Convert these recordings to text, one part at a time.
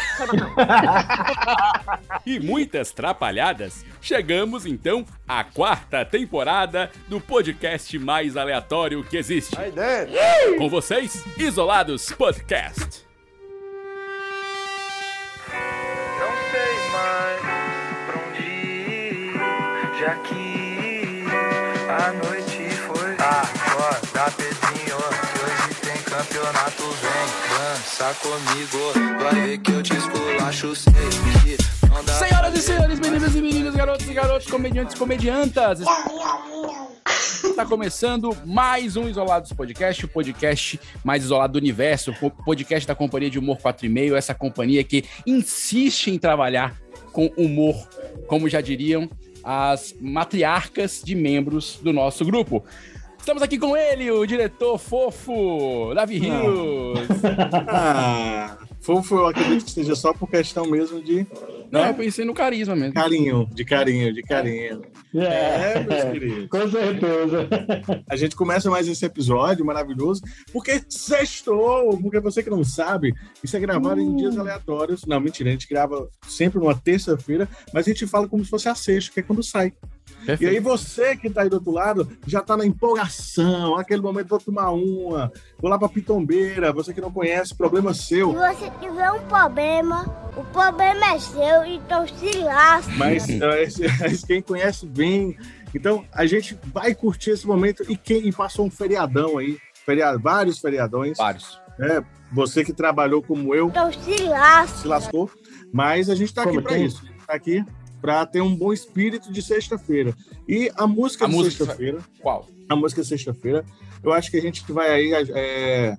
E muitas trapalhadas, chegamos então à quarta temporada do podcast mais aleatório que existe. Com vocês, Isolados Podcast. Não sei mais pra onde ir, já que a noite foi. Acorda, Pedrinho, que hoje tem campeonato. Vem, dança comigo, vai ver que eu te esculacho. Sei que não dá. Senhoras e senhores, meninas e meninos, garotos e garotos, comediantes e comediantas. Está começando mais um Isolados Podcast, o podcast mais isolado do universo, o podcast da companhia de humor 4,5, essa companhia que insiste em trabalhar com humor, como já diriam as matriarcas de membros do nosso grupo. Estamos aqui com ele, o diretor fofo, Davi Rios. Ah, fofo eu acredito que seja só por questão mesmo de Não, eu pensei no carisma mesmo. carinho, de carinho, de carinho. É, meus queridos. Com certeza. A gente começa mais esse episódio maravilhoso, porque sextou, porque você que não sabe, isso é gravado em dias aleatórios. Não, mentira, a gente grava sempre numa terça-feira, mas a gente fala como se fosse a sexta, que é quando sai. E aí você que tá aí do outro lado já tá na empolgação, aquele momento vou tomar uma, vou lá pra Pitombeira, você que não conhece, problema seu. Se você tiver um problema, o problema é seu, então se lasque. Mas eh, esse- esse- quem conhece bem. Então, a gente vai curtir esse momento. E quem e passou um feriadão aí, feriado, vários feriadões. Vários. né? Você que trabalhou como eu, Então se lasque. se lascou. Mas a gente tá aqui para tem? isso. A gente tá aqui para ter um bom espírito de sexta-feira. E a música A de sexta-feira, Qual? a música de sexta-feira, eu acho que a gente vai aí, é,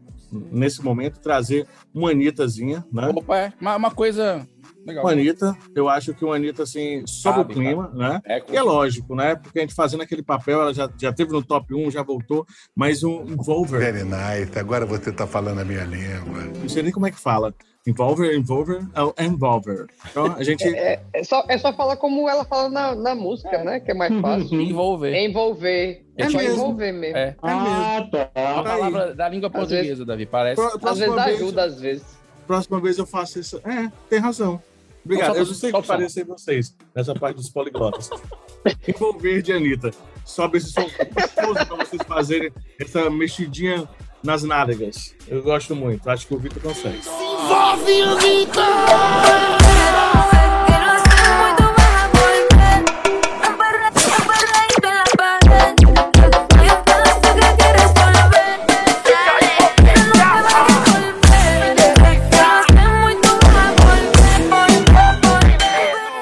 nesse momento, trazer uma Anittazinha, né? Opa, é uma, uma coisa legal. Uma Anitta, eu acho que uma Anitta, assim, sob Cabe, o clima, né? É, E é lógico, né? Porque a gente fazendo aquele papel, ela já, já teve no top 1, já voltou, mas um Envolver, Very nice. Agora você tá falando a minha língua. não sei nem como é que fala. Envolver, Envolver, é o Envolver. Então a gente. É, é só, é só falar como ela fala na, na música, né? Que é mais fácil. envolver. Envolver. É, É só mesmo. envolver mesmo. É. Ah, tá. A Aí. palavra da língua portuguesa, Davi, parece. Pró- Às vezes vez, ajuda, às vezes. próxima vez eu faço isso. É, tem razão. Obrigado. Solta- Eu não sei o que parecer vocês nessa parte dos poliglotas. Envolver de Anitta. Sobe esse som gostoso pra vocês fazerem essa mexidinha nas nádegas. Eu gosto muito. Acho que o Vitor consegue.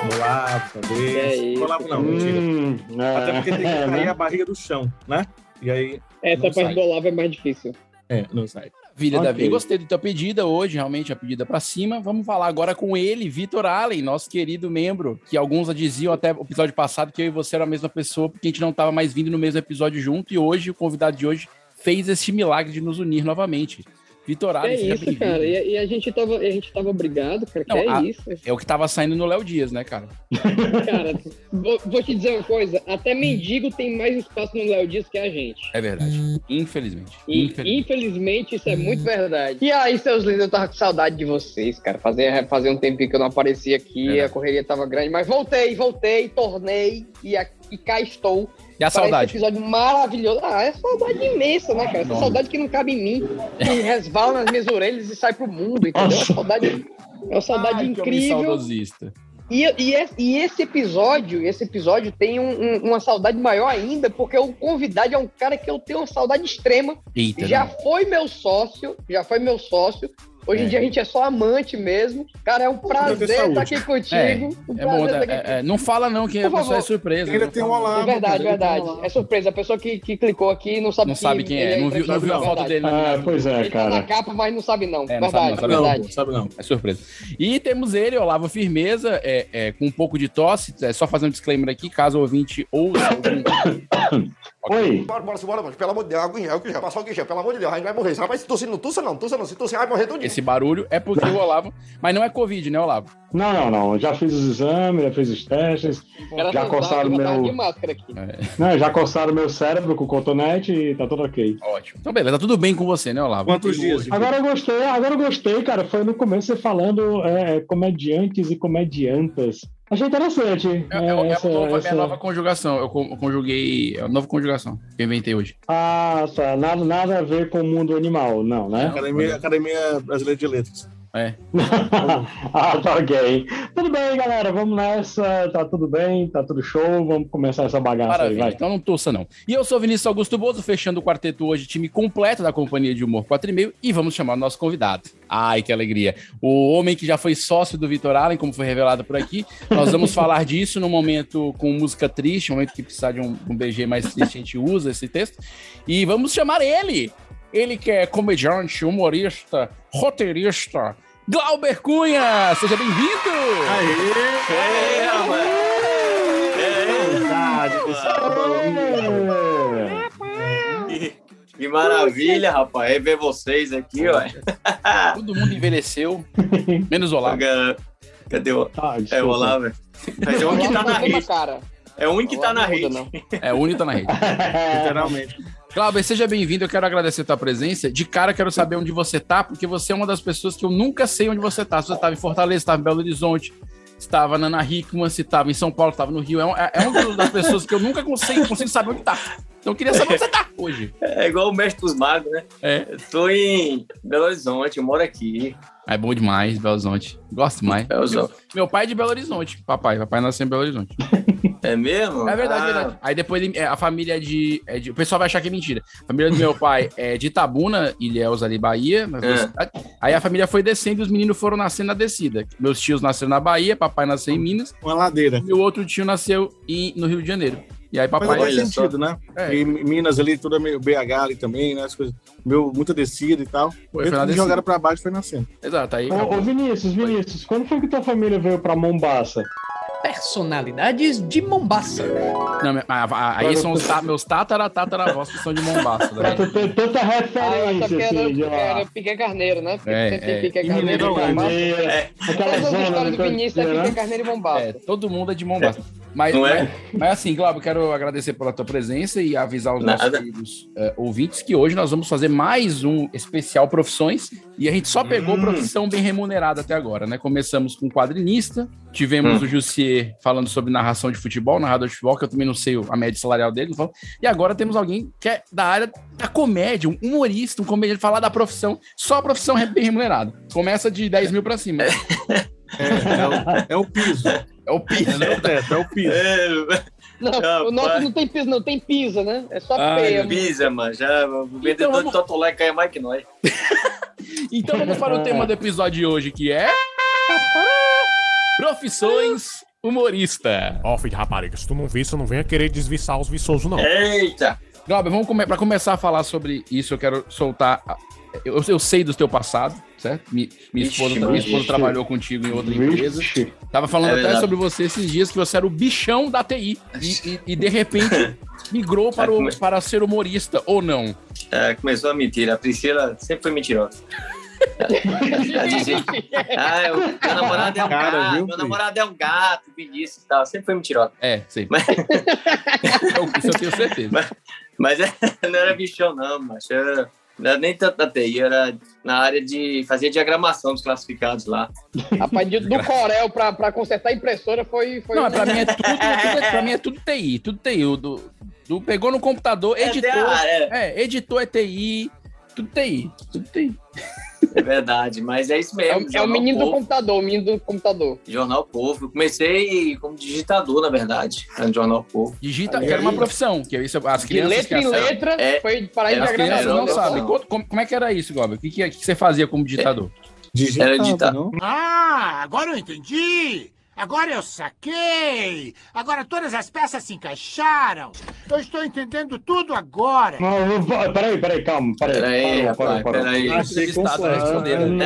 Bolavo, talvez. É isso. Bolavo não, mentira. Hum, Até porque tem que é, cair né? a barriga do chão, né? E aí, Essa parte do Olavo é mais difícil. É, não sai. Filha Ok. Davi, gostei da tua pedida hoje, realmente a pedida pra cima. Vamos falar agora com ele, Vitor Allen, nosso querido membro, que alguns diziam até o episódio passado que eu e você era a mesma pessoa, porque a gente não tava mais vindo no mesmo episódio junto, e hoje o convidado de hoje fez esse milagre de nos unir novamente. Vitor Allen, É seja isso, cara. E, e a, gente tava, a gente tava obrigado, cara. Que Não, é a- isso. É o que tava saindo no Léo Dias, né, cara? Cara, vou, vou te dizer uma coisa. Até mendigo tem mais espaço no Léo Dias que a gente. É verdade. Infelizmente. E, Infelizmente. infelizmente, isso é muito verdade. E aí, seus lindos, eu tava com saudade de vocês, cara. Fazia, fazia um tempinho que eu não aparecia aqui, Verdade. a correria tava grande, mas voltei, voltei, tornei e, a- e cá estou. E a saudade? esse episódio maravilhoso. Ah, é saudade imensa, né, cara? Essa saudade que não cabe em mim, que resvala nas minhas orelhas e sai pro mundo, entendeu? É uma saudade, é uma saudade Ai, incrível. saudosista. E, e, esse- e esse episódio, esse episódio tem um- um- uma saudade maior ainda, porque o convidado é um cara que eu tenho uma saudade extrema. Eita, já não. foi meu sócio, já foi meu sócio, Hoje em É. dia a gente é só amante mesmo. Cara, é um prazer estar aqui contigo. Um É bom, prazer é, estar aqui é, é, não fala não que a Por pessoa é favor. surpresa. Ainda Não tem um olá. É verdade, cara, verdade. um. É surpresa. A pessoa que, que clicou aqui não sabe Não sabe quem é, não viu, não viu a foto dele. na- Ah, pois é, Ele tá na cara. capa, mas não sabe não. É, não sabe verdade, não, sabe Não, verdade. pô, sabe não. É surpresa. E temos ele, Olavo Firmeza, é, é, com um pouco de tosse. É só fazer um disclaimer aqui, caso o ouvinte ouça Oi. Bora, bora, bora, mano. Pelo amor de Deus, água em gel, que já passou aqui, já. Pelo amor de Deus, a gente vai morrer. Rapaz, se tossir, não tussa não, tussa não. Se tossir, vai morrer todo esse barulho, é porque o Olavo. Mas não é Covid, né, Olavo? Não, não, não. Já fiz os exames, já fiz os testes. O cara Já tá- coçaram meu- de máscara aqui. Né, já coçaram meu cérebro com cotonete e tá tudo ok. Ótimo. Então, beleza, tá tudo bem com você, né, Olavo? Quantos dias? Agora eu gostei, agora eu gostei, cara. Foi no começo você falando é, comediantes e comediantas. Achei interessante. É, é, é essa- a nova, a essa- nova conjugação. Eu con- conjuguei. É a nova conjugação que eu inventei hoje. Ah, tá. Nada, nada a ver com o mundo animal, não, né? Academia, Academia Brasileira de Letras. É. ah, tá ok. Tudo bem, galera. Vamos nessa. Tá tudo bem, tá tudo show. Vamos começar essa bagaça aí, Maravilha, vai. então não torça não. E eu sou Vinícius Augusto Bozo, fechando o quarteto hoje, time completo da Companhia de Humor 4,5 e vamos chamar o nosso convidado. Ai, que alegria. O homem que já foi sócio do Vitor Allen, como foi revelado por aqui. Nós vamos falar disso num momento com música triste, um momento que precisar de um, um BG mais triste, a gente usa esse texto. E vamos chamar ele. Ele que é comediante, humorista, roteirista, Glauber Cunha! Seja bem-vindo! Aê! Verdade, Que maravilha, rapaz. É ver vocês aqui, ó. Todo mundo envelheceu, menos o Olavo. Cadê o. Ah, É o. Olavo. Mas é um que tá na rede. cara. É um que tá na rede. É, o único tá na rede. Literalmente. Glauber, seja bem-vindo. Eu quero agradecer a tua presença. De cara, quero saber onde você tá, porque você é uma das pessoas que eu nunca sei onde você tá. Se você estava em Fortaleza, estava em Belo Horizonte, estava na Ana Hickman, se estava em São Paulo, estava no Rio. É, um, é é uma das pessoas que eu nunca consigo, consigo saber onde tá. Então eu queria saber onde você tá hoje. É igual o mestre dos magos, né? É. Eu tô em Belo Horizonte, eu moro aqui. É bom demais, Belo Horizonte. Gosto mais. Belo Horizonte. Meu pai é de Belo Horizonte. Papai, papai nasceu em Belo Horizonte. É mesmo? É verdade, Ah, é verdade. Aí depois ele- é, a família de, é de- O pessoal vai achar que é mentira. A família do meu pai é de Itabuna, Ilhéus ali, Bahia. É. Aí a família foi descendo e os meninos foram nascendo na descida. Meus tios nasceram na Bahia, papai nasceu em Minas. Uma ladeira. Meu outro tio nasceu em- no Rio de Janeiro. E aí Mas papai. faz Olha sentido, né? É. E Minas ali, tudo é meio BH ali também, né? As coisas, meu, muita descida e tal. Foi, jogaram pra baixo foi nascendo. Exato, aí. Ô, ô, Vinícius, Vinícius, quando foi que tua família veio pra Mombasa? Personalidades de Mombasa. Não, mas- mas- aí são os ta- meus tatara, tataravós que são de Mombasa. Pra Né? tanta Ah, referência, que era, assim, de era Piquet Carneiro, né? Porque É, é. Piquet E Carneiro e Mombasa. É, aquela Todas as zona histórias do do Vinícius é né? Piquet Carneiro e Mombasa. É, todo mundo é de Mombasa. Mas, Não é? mas, mas assim, Glauber, eu quero agradecer pela tua presença e avisar os Nada. nossos queridos eh, ouvintes que hoje nós vamos fazer mais um especial profissões e a gente só pegou Hum. profissão bem remunerada até agora, né? Começamos com quadrinista, tivemos Hum. o Jussier falando sobre narração de futebol, narrador de futebol, que eu também não sei a média salarial dele, e agora temos alguém que é da área da comédia, um humorista, um comediante, falar da profissão, só a profissão re- bem remunerada. Começa de 10 mil pra cima. É, é o, é o piso. É o piso. Não é o teto, é o piso. É, Não, Rapaz. o nosso não tem piso, não tem pisa, né? É só Ai, peia. Pisa, mano. Já, o vendedor Então vamos- de Totolé ganha mais que nós. Então vamos para o tema do episódio de hoje, que é. Profissões humorista. Ó, filho de rapariga, se tu não viu, você não venha querer desviçar os viçosos, não. Eita! Glauber, vamos come para começar a falar sobre isso, eu quero soltar. Eu, eu sei do teu passado, certo? Mi- Minha Ixi, esposa, minha esposa ixi. trabalhou contigo em outra empresa. Vixe. Tava falando É até sobre você esses dias que você era o bichão da TI e, e- e, de repente migrou para, o, para ser humorista, ou não? É, começou a mentira. A Priscila sempre foi mentirosa. Ah, eu- meu namorado é um Cara, gato, viu, meu namorado é um gato, Vinícius e tal. Sempre foi mentirosa. É, sei. Mas- Eu- Isso eu tenho certeza. Mas é, não era bichão, não, mas era, não era nem tanto da TI, era na área de fazer diagramação dos classificados lá. Rapaz, de- do Corel pra, pra consertar a impressora foi. foi Não, pra mim é tudo, tudo é- pra mim é tudo TI, tudo TI. O do, do- pegou no computador, É, editou. é, É, editor é TI, tudo TI, tudo TI. É verdade, mas é isso É, mesmo. o- é o menino do Povo, computador, o menino do computador. Jornal Povo. Eu comecei como digitador, na verdade, no Jornal Povo. Digita, que era uma profissão, que isso, as De crianças letra que em letra, É, foi para é, a As não sabem. Como, como é que era isso, Gob? O que, que, que você fazia como digitador? Era digitar. não? Ah, agora eu entendi! Agora eu saquei! Agora todas as peças se encaixaram! Eu estou entendendo tudo agora! Não, não, peraí, peraí, calma. Peraí, Peraí, rapaz, peraí. Está.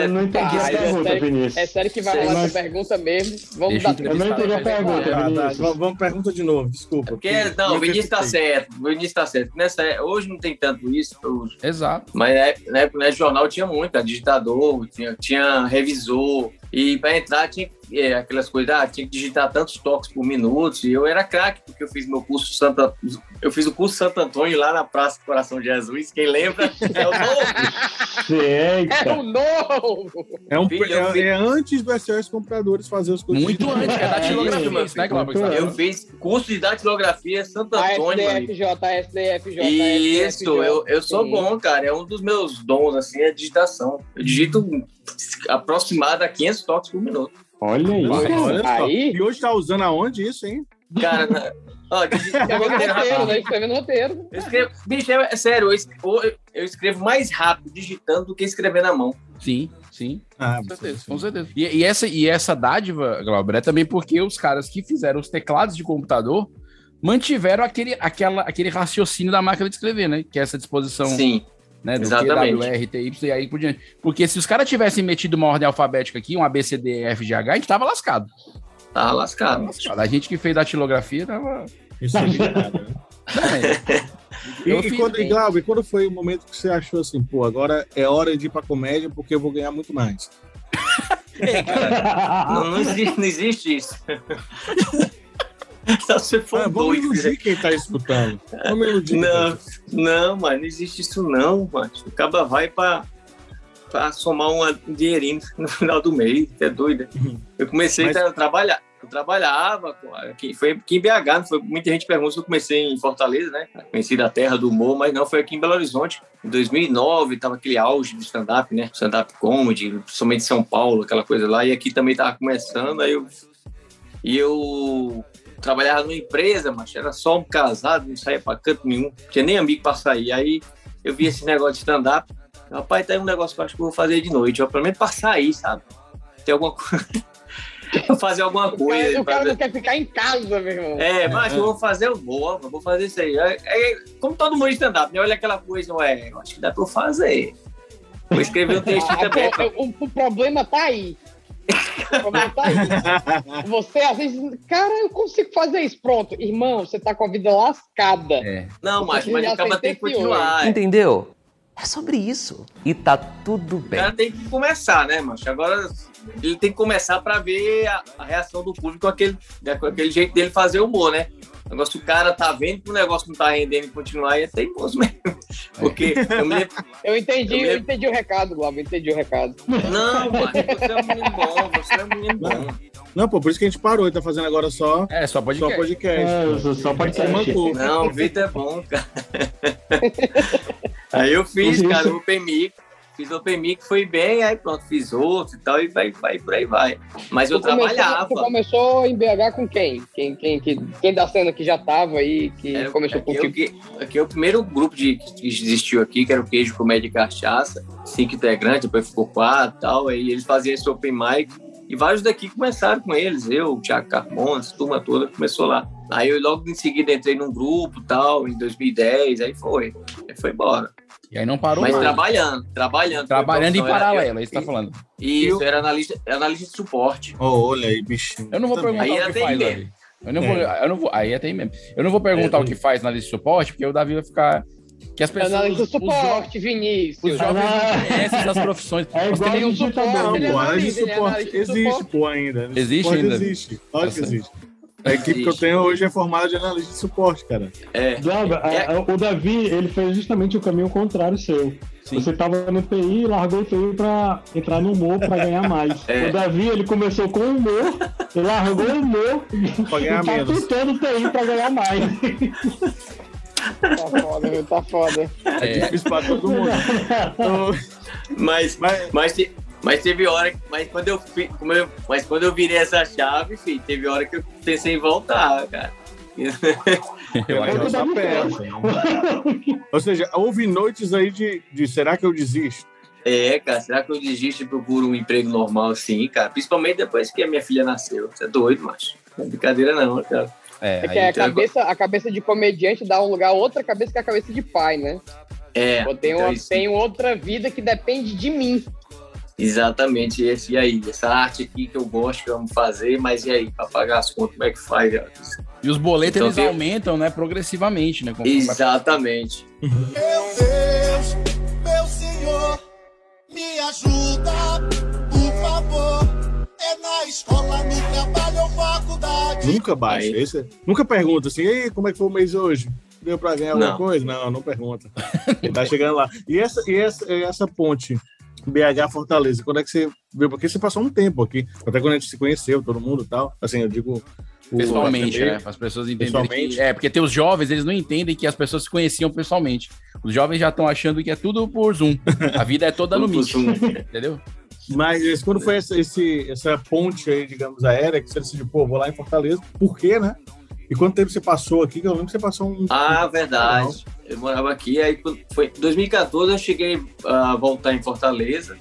Eu não entendi Ah, a é pergunta, sério- Vinícius. É sério que vai rolar essa pergunta mesmo? Vamos Deixa dar eu Eu não entendi a pergunta. Ah. Vinícius. Vamos, vamos pergunta de novo, desculpa. Porque, não, o Vinícius tá certo. O Vinícius tá certo. Nessa, hoje não tem tanto isso, hoje. Exato. mas na época, né, jornal tinha muito, digitador, tinha, tinha revisor, e para entrar tinha é, aquelas coisas, ah, tinha que digitar tantos toques por minuto, e eu era craque, porque eu fiz meu curso Santa, eu fiz o curso Santo Antônio lá na Praça do Coração de Jesus, quem lembra é o novo. É o novo! É, um, Filho, é, é antes do SOS Compradores fazer os coisas. Muito antes, é datilografia, isso, né? Muito Eu fiz curso de datilografia Santo Antônio. SDFJ, SDFJ. Isso, SDFJ. eu, eu sou Sim. bom, cara. É um dos meus dons, assim, é digitação. Eu digito aproximado a 500 toques por minuto. Olha aí. Olha. Aí- E hoje tá usando aonde isso, hein? Cara, na- ó, Escrevendo roteiro, roteiro, rapaz. né? Escrevendo roteiro. Eu escrevo, bicho, é, é sério, eu, es- eu- eu escrevo mais rápido digitando do que escrever na mão. Sim, sim. Ah, Com certeza, com certeza. E, e essa, e essa dádiva, Glauber, é também porque os caras que fizeram os teclados de computador mantiveram aquele, aquela, aquele raciocínio da máquina de escrever, né? Que é essa disposição Sim, né, do exatamente. E aí por diante. Porque se os caras tivessem metido uma ordem alfabética aqui, um ABCD, F, G, H, a gente tava lascado. tá lascado. A gente que fez datilografia tava... Isso é ligado, né? E, e quando, e, Glauber, quando foi o momento que você achou assim, pô, agora é hora de ir pra comédia porque eu vou ganhar muito mais? Não, não existe, não existe isso. Só se for Ah, vamos doido. iludir quem tá escutando. Vamos iludir. Não, não, mano, não existe isso não, mano. O caba vai pra, pra somar um dinheirinho no final do mês, é doido. Eu comecei Mas- a trabalhar. Eu trabalhava, aqui, foi aqui em BH, não foi, muita gente pergunta se eu comecei em Fortaleza, né? Conheci da terra do humor, mas não, foi aqui em Belo Horizonte. Em 2009, tava aquele auge do stand-up, né? Stand-up comedy, principalmente em São Paulo, aquela coisa lá. E aqui também tava começando, aí eu... E eu trabalhava numa empresa, mas era só um casado, não saía pra canto nenhum, não tinha nem amigo pra sair. Aí eu vi esse negócio de stand-up. Rapaz, tá aí um negócio que eu acho que eu vou fazer de noite, ó, pelo menos pra sair, sabe? Tem alguma coisa. Fazer alguma O coisa. cara, o cara não quer ficar em casa, meu irmão. é, mas eu vou fazer, eu vou, eu vou fazer isso aí. É, é, como todo mundo de stand-up, né? Olha aquela coisa, ué, eu acho que dá pra eu fazer. Vou escrever um texto Ah, também. pô, o, o problema tá aí. O. Você, às vezes, cara, eu consigo fazer isso. Pronto, irmão, você tá com a vida lascada. É. Não, mas, mas o cara tem que continuar. é. Entendeu? É sobre isso. E tá tudo O bem. cara tem que começar, né, macho? Agora ele tem que começar pra ver a, a reação do público com aquele, né, com aquele jeito dele fazer humor, né? Agora, se o cara tá vendo que o negócio não tá rendendo e continuar, é teimoso mesmo. Porque eu me lembro. Eu entendi, Eu me eu, entendi o recado, Glauber, eu entendi o recado. Não, mano, você é um menino bom, você é um menino bom. Não, pô, por isso que a gente parou e tá fazendo agora só, É, só podcast. só podcast. É, só- só podcast. Mancou. Não, o Vitor é bom, cara. Aí eu fiz, cara, o Mic. Fiz Open Mic, foi bem, aí pronto, fiz outro e tal, e vai, vai, por aí vai. Mas eu começou- trabalhava. Tu começou em BH com quem? Quem, quem, quem, quem da cena que já tava aí, que Era- começou aqui, é o que- aqui é o primeiro grupo de, que existiu aqui, que era o Queijo Comédia e Cachaça. Cinco integrantes, depois ficou quatro e tal. Aí eles faziam esse open mic. E vários daqui começaram com eles. Eu, o Thiago Carmona, essa turma toda começou lá. Aí eu logo em seguida entrei num grupo tal, em 2010. Aí foi. Aí foi embora. E aí não parou Mas mais. trabalhando, trabalhando. Trabalhando em Então, paralelo, é isso que você tá falando. Isso, era analista, analista de suporte. Oh, olha aí, bichinho. Eu não vou Também. perguntar Aí o era que faz. Davi. Eu não, vou, eu não vou. Aí até aí mesmo. Eu não vou perguntar É, o que faz na lista de suporte, porque o Davi vai ficar. Que as pessoas. Analista os, do suporte, Vinícius. os jovens Ah. não conhecem essas profissões. É igual um digitador. Não, pô, é analista, de é suporte de existe, pô, ainda. De Existe ainda? Existe. Claro que existe. A equipe que eu tenho hoje é formada de analista de suporte, cara. É. Glauber, É. a- a- o Davi, ele fez justamente o caminho contrário seu. Sim. Você tava no TI e largou o TI pra entrar no humor pra ganhar mais. É. O Davi, ele começou com humor, e largou o humor Pra ganhar e tá menos. tentando o TI pra ganhar mais. Tá foda, meu, tá foda. É É, difícil pra todo mundo. Então, Mas, mas, mas, te- mas teve hora, que- mas quando eu, eu, mas quando eu virei essa chave, filho, teve hora que eu pensei em voltar, cara. eu acho É o que Davi perto. fez. Ou seja, houve noites aí de, de será que eu desisto? É, cara, será que eu desisto e procuro um emprego normal sim, cara? Principalmente depois que a minha filha nasceu. Você é doido, macho. Não é brincadeira não, cara. É que a cabeça, a cabeça de comediante dá um lugar a outra cabeça que a cabeça de pai, né? É, Eu tenho, então uma, tenho outra vida que depende de mim. Exatamente, esse, e aí? Essa arte aqui que eu gosto, que eu amo fazer, mas e aí? Pra pagar as contas, como é que faz? E os boletos Então, eles tem- aumentam, né, progressivamente, né? Exatamente. Deus, meu Senhor, me ajuda, por favor. É na escola, no trabalho ou faculdade. Nunca baixa. Esse, nunca pergunta assim, Ei, como é que foi o mês hoje? Deu pra ganhar alguma Não. coisa? Não, não pergunta. Ele tá chegando lá. E essa, e essa, e essa ponte BH Fortaleza, quando é que você veio? Porque você passou um tempo aqui, até quando a gente se conheceu, todo mundo e tal. Assim, eu digo. Pessoalmente, né? As pessoas entenderem. Que, é, porque tem os jovens, eles não entendem que as pessoas se conheciam pessoalmente. Os jovens já estão achando que é tudo por Zoom. A vida é toda no Meet. Entendeu? Mas quando foi essa, esse, essa ponte aí, digamos, aérea, que você decidiu, pô, vou lá em Fortaleza, por quê, né? E quanto tempo você passou aqui? Eu lembro que você passou um. Ah, verdade. Eu morava aqui, aí foi em 2014 eu cheguei a voltar em Fortaleza,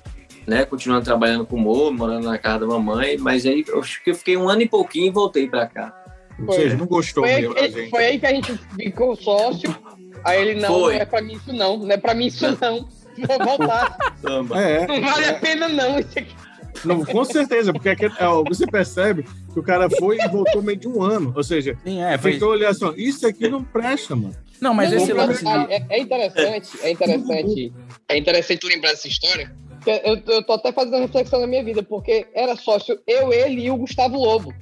né? Continuando trabalhando com o Mo, morando na casa da mamãe, mas aí eu acho que eu fiquei um ano e pouquinho e voltei pra cá. Ou seja, não gostou Foi aí, foi aí que a gente ficou sócio. Aí ele, não, Foi. não é pra mim isso não. Não é pra mim isso não. Vou voltar. Samba. É, Não vale a pena não. Isso aqui. Não, com certeza, porque aquele- é, você percebe que o cara foi e voltou meio de um ano. Ou seja, Sim, é. Foi... tentou olhar assim, isso aqui não presta, mano. Não, mas Não, esse não, lance. é, é interessante, é interessante, é interessante lembrar essa história. Eu, eu tô até fazendo reflexão na minha vida, porque era sócio eu, ele e o Gustavo Lobo.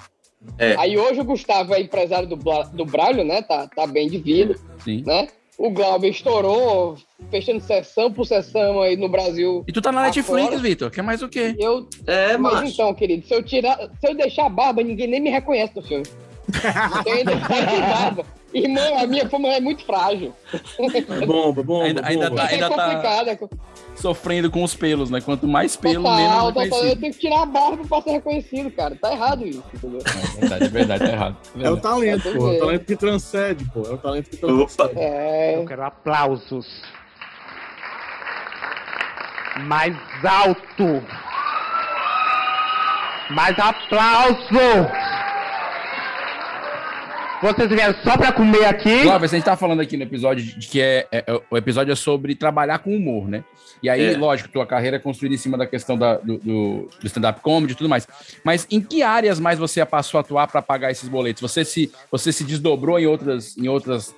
É. Aí hoje o Gustavo é empresário do, do Braulio, né? Tá, tá bem de vida, Sim. né? O Glauber estourou, fechando sessão por sessão aí no Brasil. E tu tá na Netflix. Vitor. Quer mais o quê? Eu, É, mas macho. então, querido, se eu tirar, se eu deixar a barba, ninguém nem me reconhece no filme. Eu ainda tô de barba. Irmão, a minha fama é muito frágil. É bomba, bomba, Ainda- ainda bomba. tá- é ainda tá- complicado. é co- Sofrendo com os pelos, né? Quanto mais pelo, Total, menos total, eu tenho que tirar a barba pra ser reconhecido, cara. Tá errado isso, entendeu? É verdade, é verdade, tá errado. É o talento, Tá pô. É o talento que transcende, pô. É o talento que Opa. transcende. É. Eu quero aplausos. Mais alto. Mais aplauso. Vocês vieram só pra comer aqui? Clóvis, a gente tá falando aqui no episódio de que é, é- é- o episódio é sobre trabalhar com humor, né? E aí, É. lógico, tua carreira é construída em cima da questão da- do, do- do stand-up comedy e tudo mais. Mas em que áreas mais você passou a atuar para pagar esses boletos? Você se, você se desdobrou em outras, em outras,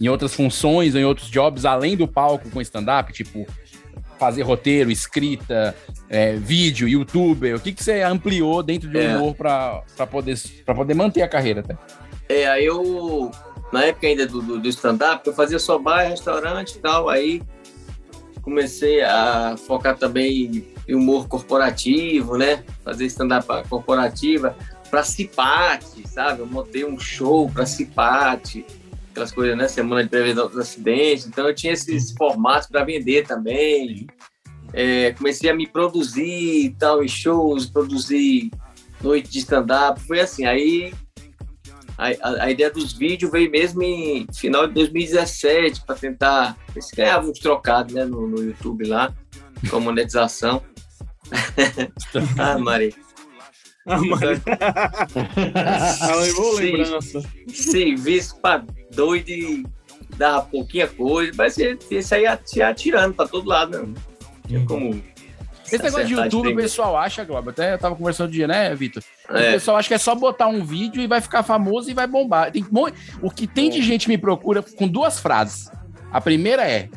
em outras funções, em outros jobs, além do palco com stand-up, tipo fazer roteiro, escrita, é, vídeo, youtuber? O que, que você ampliou dentro de É. humor para poder, pra poder manter a carreira até? É, aí eu, na época ainda do, do, do stand-up, eu fazia só bar, restaurante e tal, aí comecei a focar também em humor corporativo, né? Fazer stand-up corporativa para Cipate, sabe? Eu montei um show para Cipate, aquelas coisas, né? Semana de prevenção dos acidentes. Então eu tinha esses formatos para vender também. É, comecei a me produzir e tal, em shows, produzir noite de stand-up. Foi assim, aí a, a- a ideia dos vídeos veio mesmo em final de 2017 para tentar ver se ganhava uns trocados né, no, no YouTube lá, com a monetização. ah, Maria. Ah, Maria. Levou Sim. lembrança. Serviço para doido e dava pouquinha coisa, mas isso aí se atirando para todo lado, né? Tinha como. Esse negócio de acertar YouTube, o pessoal acha, Glauber, até eu tava conversando um dia, né, Vitor? O É. pessoal acha que é só botar um vídeo e vai ficar famoso e vai bombar. Tem, o que tem de gente me procura com duas frases. A primeira é: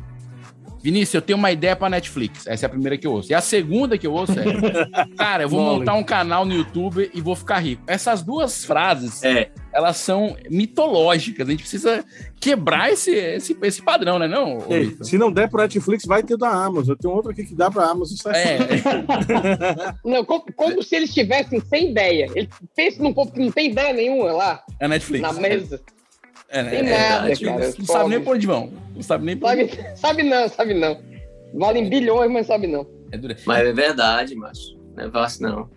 Vinícius, eu tenho uma ideia pra Netflix. Essa é a primeira que eu ouço. E a segunda que eu ouço é: Cara, eu vou Mole. montar um canal no YouTube e vou ficar rico. Essas duas frases, É, elas são mitológicas. A gente precisa quebrar esse, esse, esse padrão, né, não? Ei, se não der pro Netflix, vai ter da Amazon. Tem outro aqui que dá pra Amazon. É, Não, como, como se eles estivessem sem ideia. Ele pensa num povo que não tem ideia nenhuma lá, é a Netflix. na mesa. É, né? Tem É, nada, cara. Não sabe nem por onde vão. Não sabe nem por onde Sabe, sabe não, sabe não. Valem bilhões, mas sabe não. é dura. mas é verdade, macho. Não é fácil, não.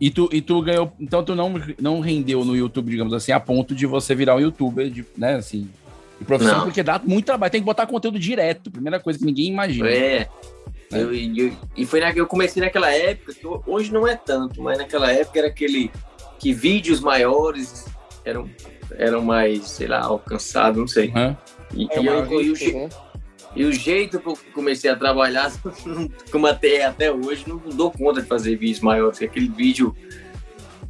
E tu, e tu ganhou. Então tu não, não rendeu no YouTube, digamos assim, a ponto de você virar um youtuber, de, né, assim. De profissão, Não. porque dá muito trabalho. Tem que botar conteúdo direto. Primeira coisa que ninguém imagina. É. Eu, eu- e foi na, eu comecei naquela época, que ho- hoje não é tanto, mas naquela época era aquele que vídeos maiores eram, eram mais, sei lá, alcançados, não sei. E, É e eu- e o né? e o jeito que eu comecei a trabalhar, como até, até hoje, não dou conta de fazer vídeos maiores. Aquele vídeo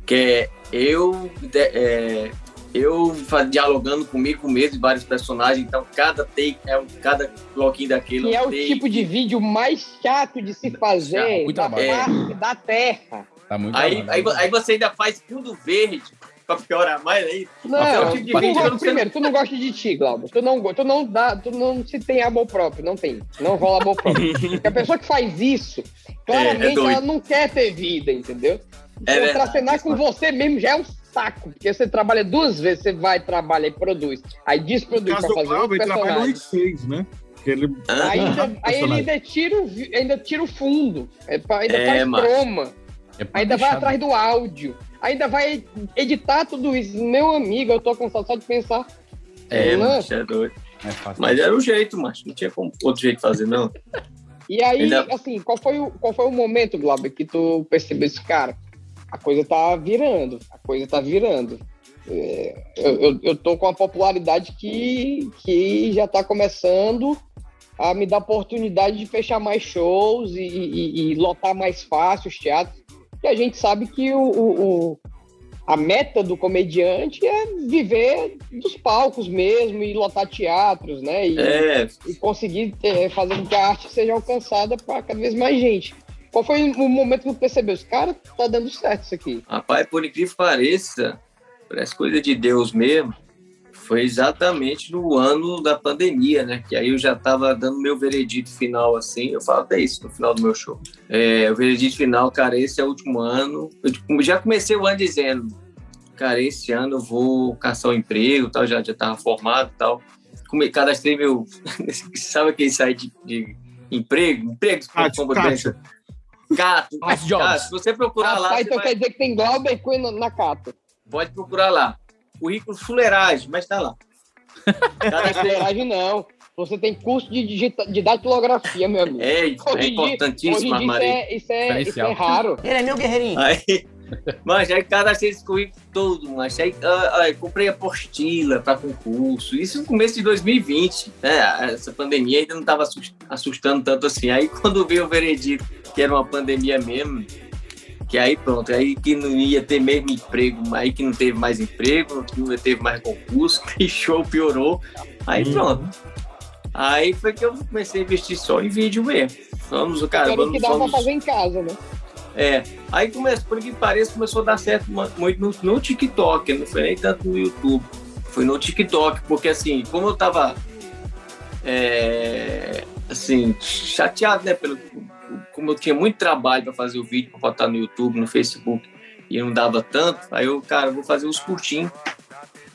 que é eu, de- é, eu dialogando comigo mesmo e vários personagens. Então, cada take, é um, cada bloquinho daquele Que é é o take. tipo de vídeo mais chato de se fazer muito da parte da terra. Tá muito Aí, aí, vo- aí você ainda faz fundo verde pra piorar mais aí. Não, é tipo de tu não gosta- primeiro, tu não gosta de ti, Glauber. Tu não, tu não dá, tu não se tem amor próprio, não tem. Não rola amor próprio. Porque a pessoa que faz isso, claramente doido. ela não quer ter vida, entendeu? É. Contracenar com você mesmo já é um saco, porque você trabalha duas vezes, você vai, trabalha e produz. Aí desproduz pra fazer outro trabalha personagem. I6, né? Que ele... Aí, ainda, aí ele ainda tira, o, ainda tira o fundo, é ainda É, faz croma, É ainda vai deixar- atrás do áudio, ainda vai editar tudo isso. Meu amigo, eu tô cansado só de pensar. É, Não. macho, é doido. É. Mas era o jeito, macho. Não tinha como outro jeito de fazer, não. E aí, Ainda- assim, qual foi, o, qual foi o momento, Glauber, que tu percebeu esse cara? A coisa tá virando, a coisa tá virando. É, eu, eu, eu tô com uma popularidade que, que já tá começando a me dar oportunidade de fechar mais shows e, e- e lotar mais fácil os teatros. E a gente sabe que o, o- o- a meta do comediante é viver dos palcos mesmo e lotar teatros, né? E, É, e conseguir ter- fazer com que a arte seja alcançada para cada vez mais gente. Qual foi o momento que você percebeu? Os cara, tá dando certo isso aqui. rapaz, por incrível que pareça, parece coisa de Deus mesmo. Foi exatamente no ano da pandemia, né? Que aí eu já tava dando meu veredito final, assim. Eu falo até isso no final do meu show. É, o veredito final, cara, esse é o último ano. Eu tipo, já comecei o ano dizendo, cara, esse ano eu vou caçar um emprego, tal, já, já tava formado e tal. Come, cadastrei meu. Sabe aquele site de, de emprego? Empregos. Cato, como- Cato. Cato. Se você procurar lá, Rapaz, você então vai- quer dizer que tem Glauber Cunha na, na cata. pode procurar lá. Currículo fuleiragem, mas tá lá. Não é fuleiragem, não. Você tem curso de, digita, de datilografia, meu amigo. É, Hoje é hoje importantíssimo, Maria. é, isso, é, isso é raro. Ele é meu guerreirinho. Aí, mas aí cadastrei esse currículo todo, mas aí, ah, ah, comprei apostila para concurso. Isso no começo de 2020, né? Essa pandemia ainda não estava assustando tanto assim. Aí quando veio o veredito que era uma pandemia mesmo, que aí pronto, aí que não ia ter mesmo emprego, aí que não teve mais emprego, que não teve mais concurso, que show piorou. Aí pronto. Aí foi que eu comecei a investir só em vídeo mesmo. Vamos, cara, o vamos, que dava vamos, pra fazer em casa, né? é, aí começou, por que pareça, começou a dar certo muito no, no TikTok, não foi nem tanto no YouTube, foi no TikTok, porque assim, como eu tava, é, assim, chateado, né, pelo, como eu tinha muito trabalho para fazer o vídeo, para botar no YouTube, no Facebook, e não dava tanto, aí eu, cara, vou fazer uns curtinhos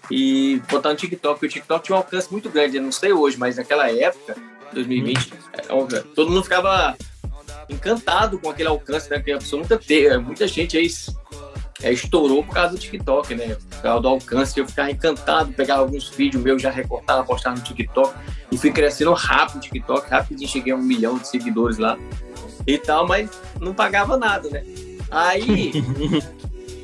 e botar no TikTok, porque o TikTok tinha um alcance muito grande, eu não sei hoje, mas naquela época, 2020, é, óbvio, todo mundo ficava encantado com aquele alcance, né? Que a pessoa nunca teve. Muita gente aí é, estourou por causa do TikTok, né? Por causa do alcance. Eu ficava encantado, pegava alguns vídeos meus, já recortava, postava no TikTok. E fui crescendo rápido no TikTok. Rapidinho cheguei a um milhão de seguidores lá e tal, mas não pagava nada, né? Aí.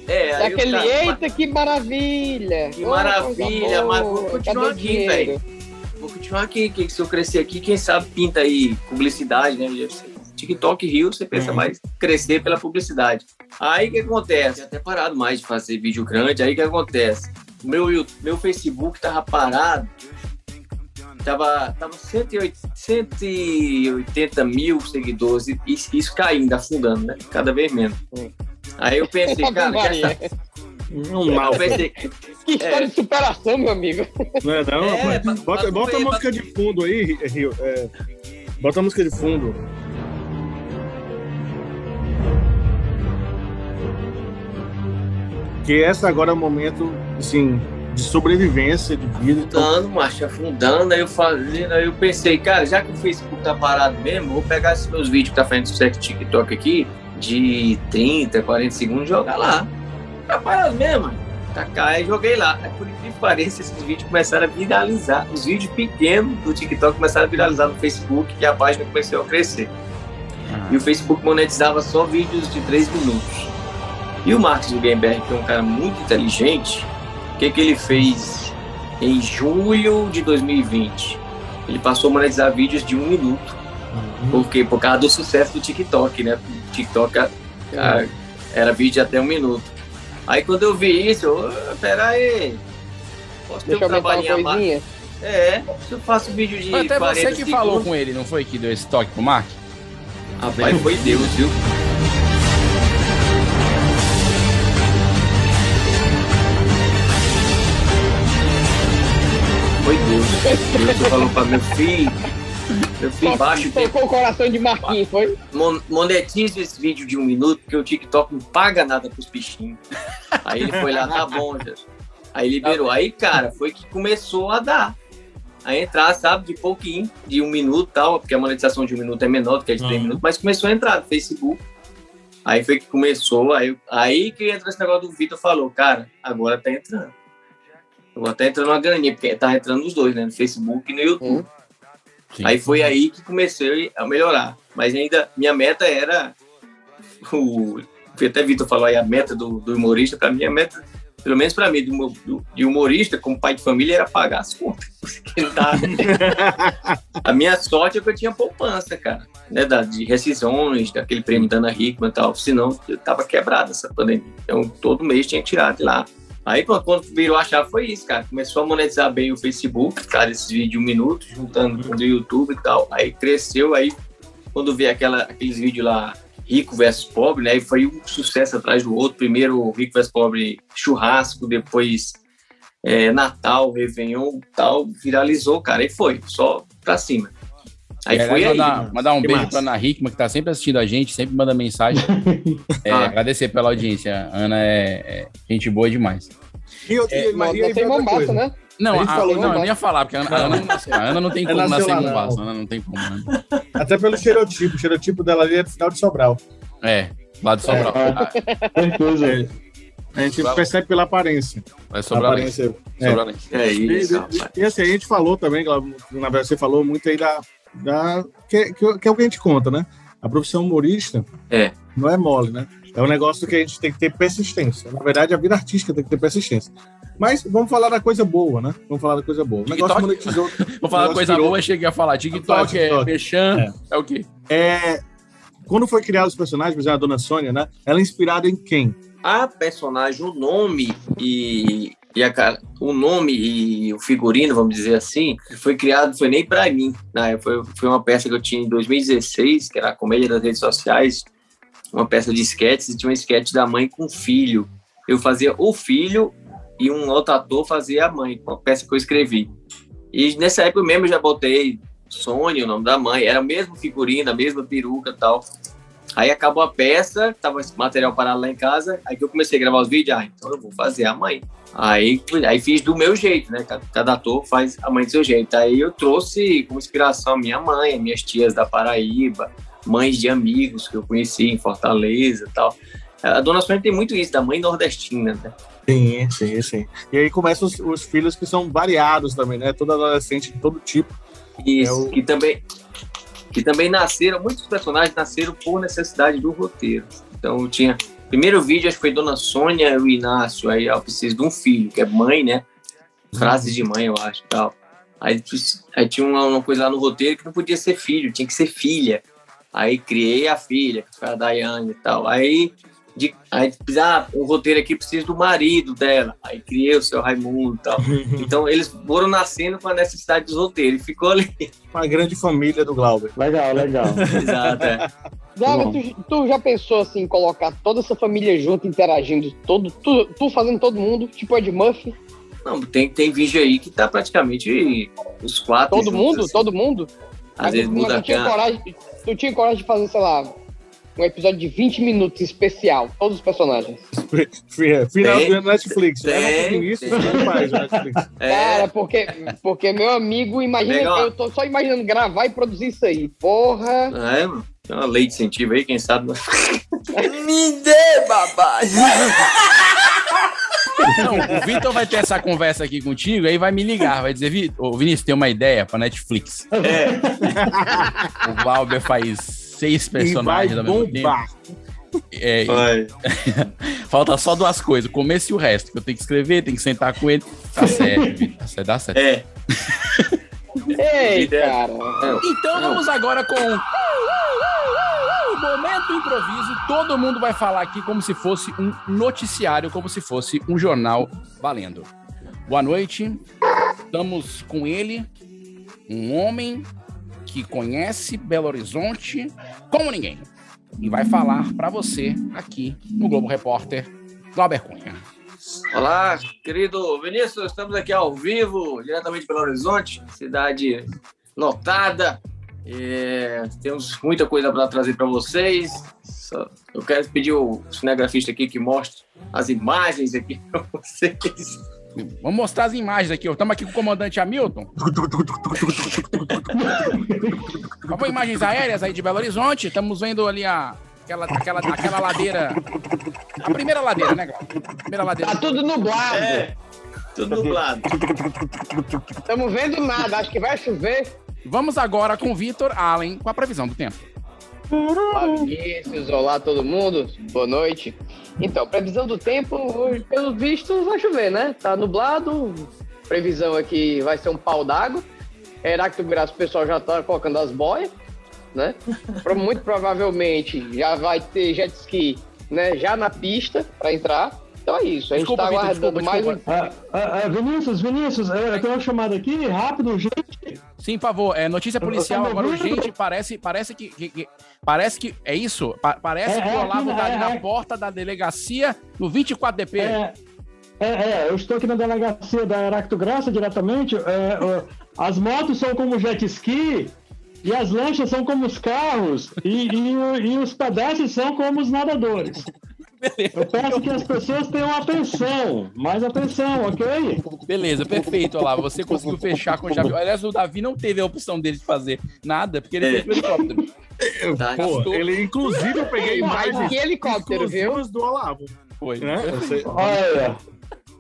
É, aí aquele, cara, eita, que maravilha! que Oh, maravilha, mas vou continuar aqui, velho. Vou continuar aqui, que se eu crescer aqui, quem sabe pinta aí publicidade, né? TikTok Rio, você pensa mais crescer pela publicidade. Aí o que acontece? Eu até parado mais de fazer vídeo grande, aí o que acontece? O meu, meu Facebook tava parado, tava, tava 180, 180 mil seguidores, e isso, isso caindo, afundando, né? Cada vez menos. Aí eu pensei, cara, Maria. saber? Um mal. Pensei, Que história de superação, meu amigo. Não é não, É, Bota, bota a música de fundo aí, Rio. É, bota a música de fundo. Que essa agora é o momento, assim, de sobrevivência, de vida. Então, afundando, macho, afundando. Aí eu fazendo, aí eu pensei, cara, já que o Facebook tá parado mesmo, vou pegar esses meus vídeos que tá fazendo sucesso TikTok aqui, de 30, 40 segundos, jogar lá. Tá parado mesmo, mano. Tacar e joguei lá. Aí, por incrível que pareça, esses vídeos começaram a viralizar. Os vídeos pequenos do TikTok começaram a viralizar no Facebook e a página começou a crescer. E o Facebook monetizava só vídeos de 3 minutos. E o Mark Zuckerberg, que é um cara muito inteligente, o que, que ele fez em julho de 2020? Ele passou a monetizar vídeos de um minuto. Por quê? Por causa do sucesso do TikTok, né? O TikTok a- a- era vídeo de até um minuto. Aí quando eu vi isso, eu, "Ah, pera aí, posso ter Deixa um aumentar uma trabalhinho a mais? É, se eu faço vídeo de Foi até 40 você que segundos, falou com ele, não foi? Que deu esse toque pro Mark? Rapaz, foi Deus, viu? Deus. Deus falou pra meu filho, meu filho, baixa o Tocou o coração de Marquinhos, foi? Mon- monetize esse vídeo de um minuto, porque o TikTok não paga nada pros bichinhos. Aí ele foi lá, tá bom, Jesus. Aí liberou. Aí, cara, foi que começou a dar. A entrar, sabe, de pouquinho, de um minuto e tal, porque a monetização de um minuto é menor do que a de três minutos, mas começou a entrar no Facebook. Aí foi que começou, aí, aí que entra esse negócio do Vitor falou, cara, agora tá entrando. Agora tá entrando uma graninha, porque tá entrando os dois, né? No Facebook e no YouTube. Aí foi aí que comecei a melhorar. Mas ainda, minha meta era. O, até Vitor falou aí, a meta do, do humorista, para mim, a meta, pelo menos para mim, do, de humorista, como pai de família, era pagar as contas. A minha sorte é que eu tinha poupança, cara, né? Da, de rescisões, daquele prêmio da Ana Hickman e tal. Senão, eu tava quebrado essa pandemia. Então, todo mês tinha que tirar de lá. Aí, quando, quando virou a chave, foi isso, cara. Começou a monetizar bem o Facebook, cara, esses vídeos de um minuto, juntando com o do YouTube e tal. Aí cresceu, aí quando veio aquela, aqueles vídeos lá, rico versus pobre, né? E foi um sucesso atrás do outro. Primeiro, rico versus pobre, churrasco, depois é, Natal, Réveillon tal. Viralizou, cara. E foi, só pra cima. Aí É, foi aí. mandar, mandar um Que beijo massa. pra Ana Hickman, que tá sempre assistindo a gente, sempre manda mensagem. É, Ah. Agradecer pela audiência. A Ana é, é gente boa demais. E, outra- É, mas- aí tem né? Não, A a- falou não, eu nem ia falar, porque a Ana, a Ana, não nasceu- a Ana não tem É como nasceu nascer em. Mombasa. A Ana não tem como, né? Até pelo estereotipo. O estereotipo dela ali é do final de Sobral. É, lá de Sobral. Ah, É. A gente percebe pela aparência. Vai sobrar A aparência. Sobrar lenço. É isso, E, e, e assim, a gente falou também, na verdade, você falou muito aí da. Da que, que, que é o que a gente conta, né? A profissão humorista É. não é mole, né? É um negócio que a gente tem que ter persistência. Na verdade, a vida artística tem que ter persistência. Mas vamos falar da coisa boa, né? Vamos falar da coisa boa. O negócio TikTok? monetizou. Vou falar negócio coisa virou- boa, cheguei a falar. TikTok, é TikTok. Mechan, é. o quê? É, quando foi criado os personagens, por exemplo, a Dona Sônia, né? Ela é inspirada em quem? a personagem, o nome e, e a, o nome e o figurino, vamos dizer assim, foi criado, foi nem para mim. Né? Foi, foi uma peça que eu tinha em 2016, que era a comédia das redes sociais, uma peça de sketches, e tinha um sketch da mãe com o filho. Eu fazia o filho e um outro ator fazia a mãe, uma peça que eu escrevi. E nessa época mesmo eu já botei Sônia, o nome da mãe, era o mesmo figurino, a mesma peruca e tal. Aí acabou a peça, tava esse material parado lá em casa, aí que eu comecei a gravar os vídeos, ah, então eu vou fazer a mãe. Aí, aí fiz do meu jeito, né? Cada, cada ator faz a mãe do seu jeito. Aí eu trouxe como inspiração a minha mãe, minhas tias da Paraíba, mães de amigos que eu conheci em Fortaleza e tal. A Dona Sônia tem muito isso, da mãe nordestina, né? Sim, sim, sim. E aí começam os, os filhos que são variados também, né? Todo adolescente de todo tipo. Isso, É o- que também que também nasceram, muitos personagens nasceram por necessidade do roteiro. Então tinha primeiro vídeo acho que foi Dona Sônia e o Inácio, aí eu preciso de um filho, que é mãe, né? Frases de mãe, eu acho, tal. Aí, aí tinha uma, uma coisa lá no roteiro que não podia ser filho, tinha que ser filha. Aí criei a filha, que foi a Daiane e tal. Aí de, aí ah, o roteiro aqui precisa do marido dela. Aí criei o seu Raimundo e tal. Então eles foram nascendo com a necessidade dos roteiros. E ficou ali. Uma grande família do Glauber. Legal, legal. Exato, é. Gaga, tu, tu já pensou assim, em colocar toda essa família junto, interagindo, todo, tu, tu fazendo todo mundo, tipo Ed Murphy? Não, tem, tem vídeo aí que tá praticamente os quatro. Todo juntos, mundo? assim. todo mundo? Às vezes mas muda tu tinha, coragem, tu tinha coragem de fazer, sei lá, um episódio de 20 minutos especial, todos os personagens. Final Tem, do Netflix. tem, Leva pro Vinícius, tem. não faz o Netflix. É. Cara, porque, porque meu amigo, imagina, Legal. eu tô só imaginando gravar e produzir isso aí. Porra! É, mano. Tem uma lei de incentivo aí, quem sabe. Me dê, babado! Não, o Vitor vai ter essa conversa aqui contigo, aí vai me ligar, vai dizer, Vitor, ô, Vinícius, tem uma ideia pra Netflix. É. O Glauber faz seis personagens vai ao mesmo bombar. tempo. É, Vai. Falta só duas coisas, o começo e o resto. Que eu tenho que escrever, tenho que sentar com ele. Tá certo, tá certo, dá certo. É. Ei, cara. Então vamos agora com momento improviso. Todo mundo vai falar aqui como se fosse um noticiário, como se fosse um jornal valendo. Boa noite. Estamos com ele, um homem que conhece Belo Horizonte como ninguém e vai falar pra você aqui no Globo Repórter, Glauber Cunha. Olá, querido Vinícius, estamos aqui ao vivo, diretamente de Belo Horizonte, cidade lotada. É, temos muita coisa para trazer para vocês. Só- eu quero pedir o cinegrafista aqui que mostre as imagens aqui para vocês. Vamos mostrar as imagens aqui. Estamos aqui com o comandante Hamilton. Favor, imagens aéreas aí de Belo Horizonte. Estamos vendo ali a, aquela, aquela, aquela ladeira. A primeira ladeira, né, Glauco? Primeira ladeira. Tá tudo nublado. É, tudo nublado. Estamos vendo nada, acho que vai chover. Vamos agora com o Vitor Allen com a previsão do tempo. Olá, Vinícius. Olá, todo mundo. Boa noite. Então, previsão do tempo, pelo visto, vai chover, né? Tá nublado. Previsão aqui vai ser um pau d'água. Heráclito Graça, o pessoal já tá colocando as boias, né? Muito provavelmente já vai ter jet ski, né? Já na pista para entrar. Então é isso. A gente Desculpa, tá Vitor, aguardando desculpa, mais um. desculpa. Ah, ah, ah, Vinícius, Vinícius, eu tenho uma chamada aqui, rápido, gente. Sim, por favor. É, notícia policial Tá agora urgente. Parece, parece que, que- que- Parece que. É isso? Pa- parece É, que é, o Olavo aqui, tá ali é, na é. porta da delegacia no 24DP. É, é, é, eu estou aqui na delegacia da Heracto Graça diretamente. é, as motos são como jet ski e as lanchas são como os carros e, e e os pedestres são como os nadadores. Eu peço que as pessoas tenham atenção, mais atenção, ok? Beleza, perfeito, Olavo. Você conseguiu fechar com chave. Aliás, o Davi não teve a opção dele de fazer nada, porque ele É. fez pelo helicóptero. Tá, Pô, ele, inclusive, eu peguei imagens que helicóptero, viu? do Olavo. Foi. Né? Eu Olha,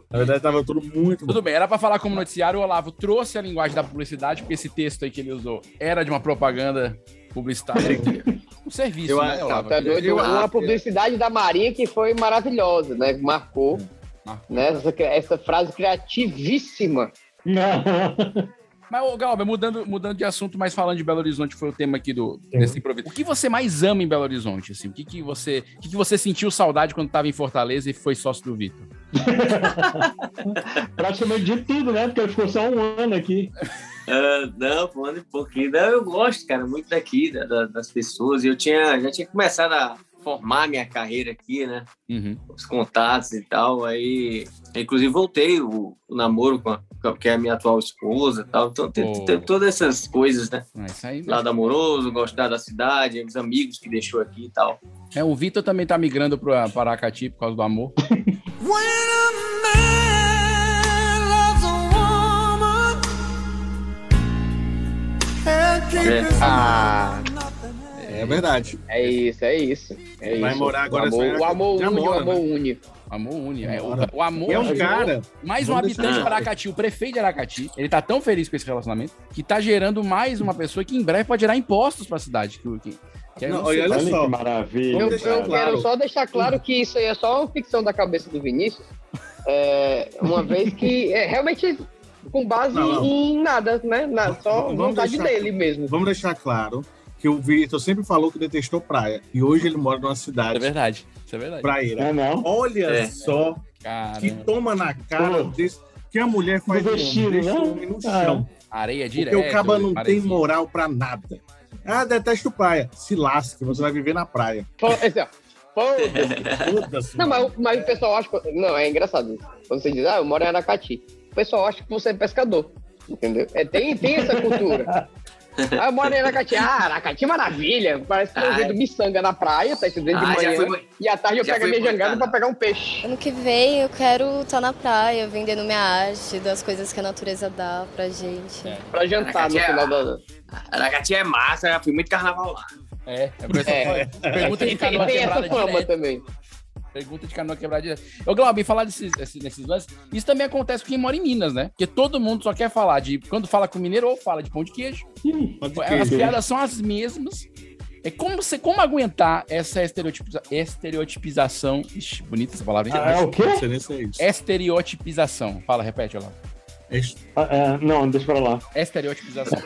Na verdade, tava tudo muito Tudo bem, era pra falar como noticiário, o Olavo trouxe a linguagem da publicidade, porque esse texto aí que ele usou era de uma propaganda publicitária. Um serviço, Eu né, Olavo? Tá doido? Eu- publicidade da Marinha que foi maravilhosa, né? Marcou. Marcou. Né? Essa, essa frase criativíssima. Mas, ô, Galber, mudando, mudando de assunto, mas falando de Belo Horizonte, foi o tema aqui do, desse improviso. O que você mais ama em Belo Horizonte? Assim? O que, que, você, o que, que você sentiu saudade quando estava em Fortaleza e foi sócio do Vitor? praticamente de tudo, né? Porque ele ficou só um ano aqui. Ah, não, pô, um pouquinho. Não, eu gosto, cara, muito daqui, da- da- das pessoas. Eu tinha, já tinha começado a formar minha carreira aqui, né? Uhum. Os contatos e tal. Aí, inclusive, voltei o, o namoro com a, com a- que é a minha atual esposa e tal. Então, tem, Oh. tem todas essas coisas, né? Isso aí, Lado amoroso, gostar da cidade, os amigos que deixou aqui e tal. é, o Vitor também tá migrando para Aracati por causa do amor. É. Ah, É verdade. é isso, é isso. É Vai isso. morar agora O amor, em o amor une, o amor né? une. Amor une. É, o, o amor é um cara. Mais um habitante deixar- de Aracati, o prefeito de Aracati. Ele tá tão feliz com esse relacionamento que tá gerando mais uma pessoa que em breve pode gerar impostos pra cidade. Que, que, que é- Não, olha Olha só. que maravilha. Eu, eu claro. quero só deixar claro que isso aí é só uma ficção da cabeça do Vinícius. É, uma vez que é realmente com base Não, não. em nada, né? Na, só Vamos vontade deixar- dele mesmo. Vamos deixar claro que o Vitor sempre falou que detestou praia. E hoje ele mora numa É cidade verdade. Isso é verdade. praieira. É não? Olha É. só que toma na cara Pô. desse, que a mulher faz Do homem, vestido, deixa né? o homem no Ah. chão. areia direto. Porque o caba não tem moral pra nada. Ah, detesto praia. Se lasque, você vai viver na praia. Ó, foda-se. Foda-se. Não, mas, mas o pessoal acha. Não, é engraçado isso. Quando você diz, ah, eu moro em Aracati. O pessoal acha que você é pescador. Entendeu? É, tem, tem essa cultura. Ah, eu moro em Aracati. Ah, Aracati maravilha. Parece que eu Ah, vendo miçanga na praia, tá de Ah, manhã. foi- E à tarde eu já pego a minha jangada pra pegar um peixe. Ano que vem eu quero estar na praia, vendendo minha arte, das coisas que a natureza dá pra gente. Pra jantar no Aracati é- final da. Aracati é massa, já fui muito carnaval lá. É, É. fala- pergunta de Tem, essa fama direto. também. Pergunta de canoa quebrada. Ô, Glauber, falar desses, desses, lances, isso também acontece com quem mora em Minas, né? Porque todo mundo só quer falar de. Quando fala com mineiro, ou fala de pão de queijo. Pode As queijo. piadas são as mesmas. É como você como aguentar essa estereotipiza, estereotipização. Ixi, bonita essa palavra. hein? Ah, é o quê? É. Estereotipização. Fala, repete, Olavo. Ah, é, não, deixa pra lá. Estereotipização.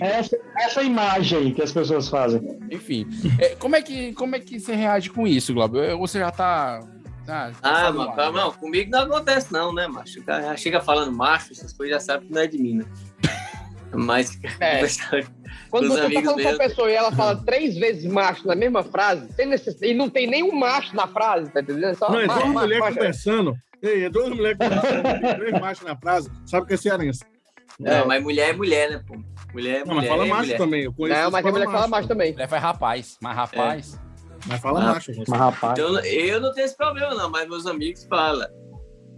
É, essa, essa imagem que as pessoas fazem. Enfim, é, como, é que, como é que você reage com isso, Globo? Ou você já tá. tá Ah, tá mas, lá, calma, não, comigo não acontece não, né, macho? Já chega falando macho, essas coisas já sabe que não é de mim, né? Mas É. Quando você tá falando com uma meus- pessoa e ela fala três vezes macho na mesma frase, sem necess... e não tem nenhum macho na frase, tá entendendo? Só Não, é macho, macho, mulheres macho. conversando. Ei, é duas mulheres conversando, tem três machos na frase. Sabe que é cearense. Não, mas mulher é mulher, né, pô? Mulher é Não, mulher. mas fala é macho mulher. também. Eu conheço Não, mas tem mulher que fala macho também. Mulher faz rapaz, mas rapaz. Mas fala Ah, macho. você. Mas rapaz. Então, eu não tenho esse problema, não, mas meus amigos falam.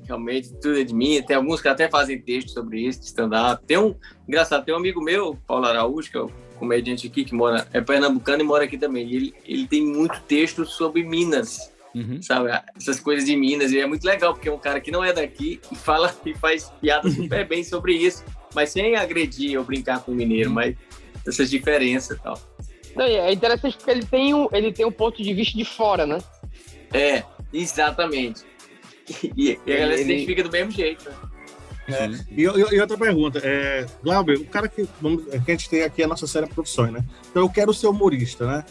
Realmente, tudo é de mim. Tem alguns que até fazem texto sobre isso, de stand-up. Tem um, engraçado, tem um amigo meu, Paulo Araújo, que é o comediante aqui, que mora, é pernambucano e mora aqui também. E ele, ele tem muito texto sobre Minas, Uhum. sabe? Essas coisas de Minas. E é muito legal, porque é um cara que não é daqui e fala e faz piada super bem sobre isso, mas sem agredir ou brincar com o mineiro, mas essas diferenças e tal. Não, é interessante porque ele tem, um, ele tem um ponto de vista de fora, né? É, exatamente. E, e a galera se Ele- identifica do mesmo jeito, né? É, e, e- outra pergunta, é, Glauber, o cara que, vamos- que a gente tem aqui é a nossa série Profissões, né? Então eu quero ser humorista, né?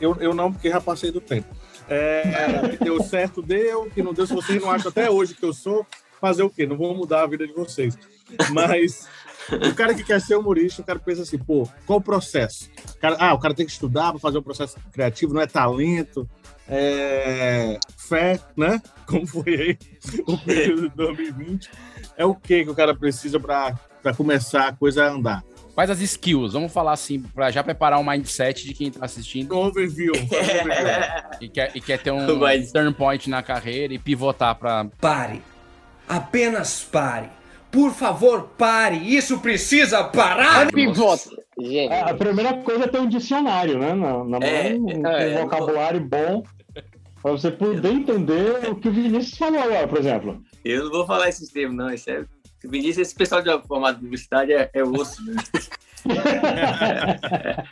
Eu, eu não, porque já passei do tempo. É, deu certo, deu, que não deu, se vocês não acham até hoje que eu sou, fazer o quê? Não vou mudar a vida de vocês. Mas o cara que quer ser humorista, o cara pensa assim, pô, qual o processo? O cara- ah, o cara tem que estudar para fazer um processo criativo, não é talento, é fé, né? Como foi aí o período de 2020. É o que que o cara precisa para começar a coisa a andar? Faz as skills, vamos falar assim, pra já preparar o mindset de quem tá assistindo. Overview. e, quer, e quer ter um Mas- turn point na carreira e pivotar pra. Pare. Apenas pare. Por favor, pare. Isso precisa parar. Pivota. Gente. É, a primeira coisa é ter um dicionário, né? Na, na É, mão, um, é, um vocabulário bom, para você poder entender o que o Vinícius falou agora, por exemplo. Eu não vou falar esses termos, não, isso é. Se Vinícius, esse pessoal de formato de publicidade é, é osso. Né?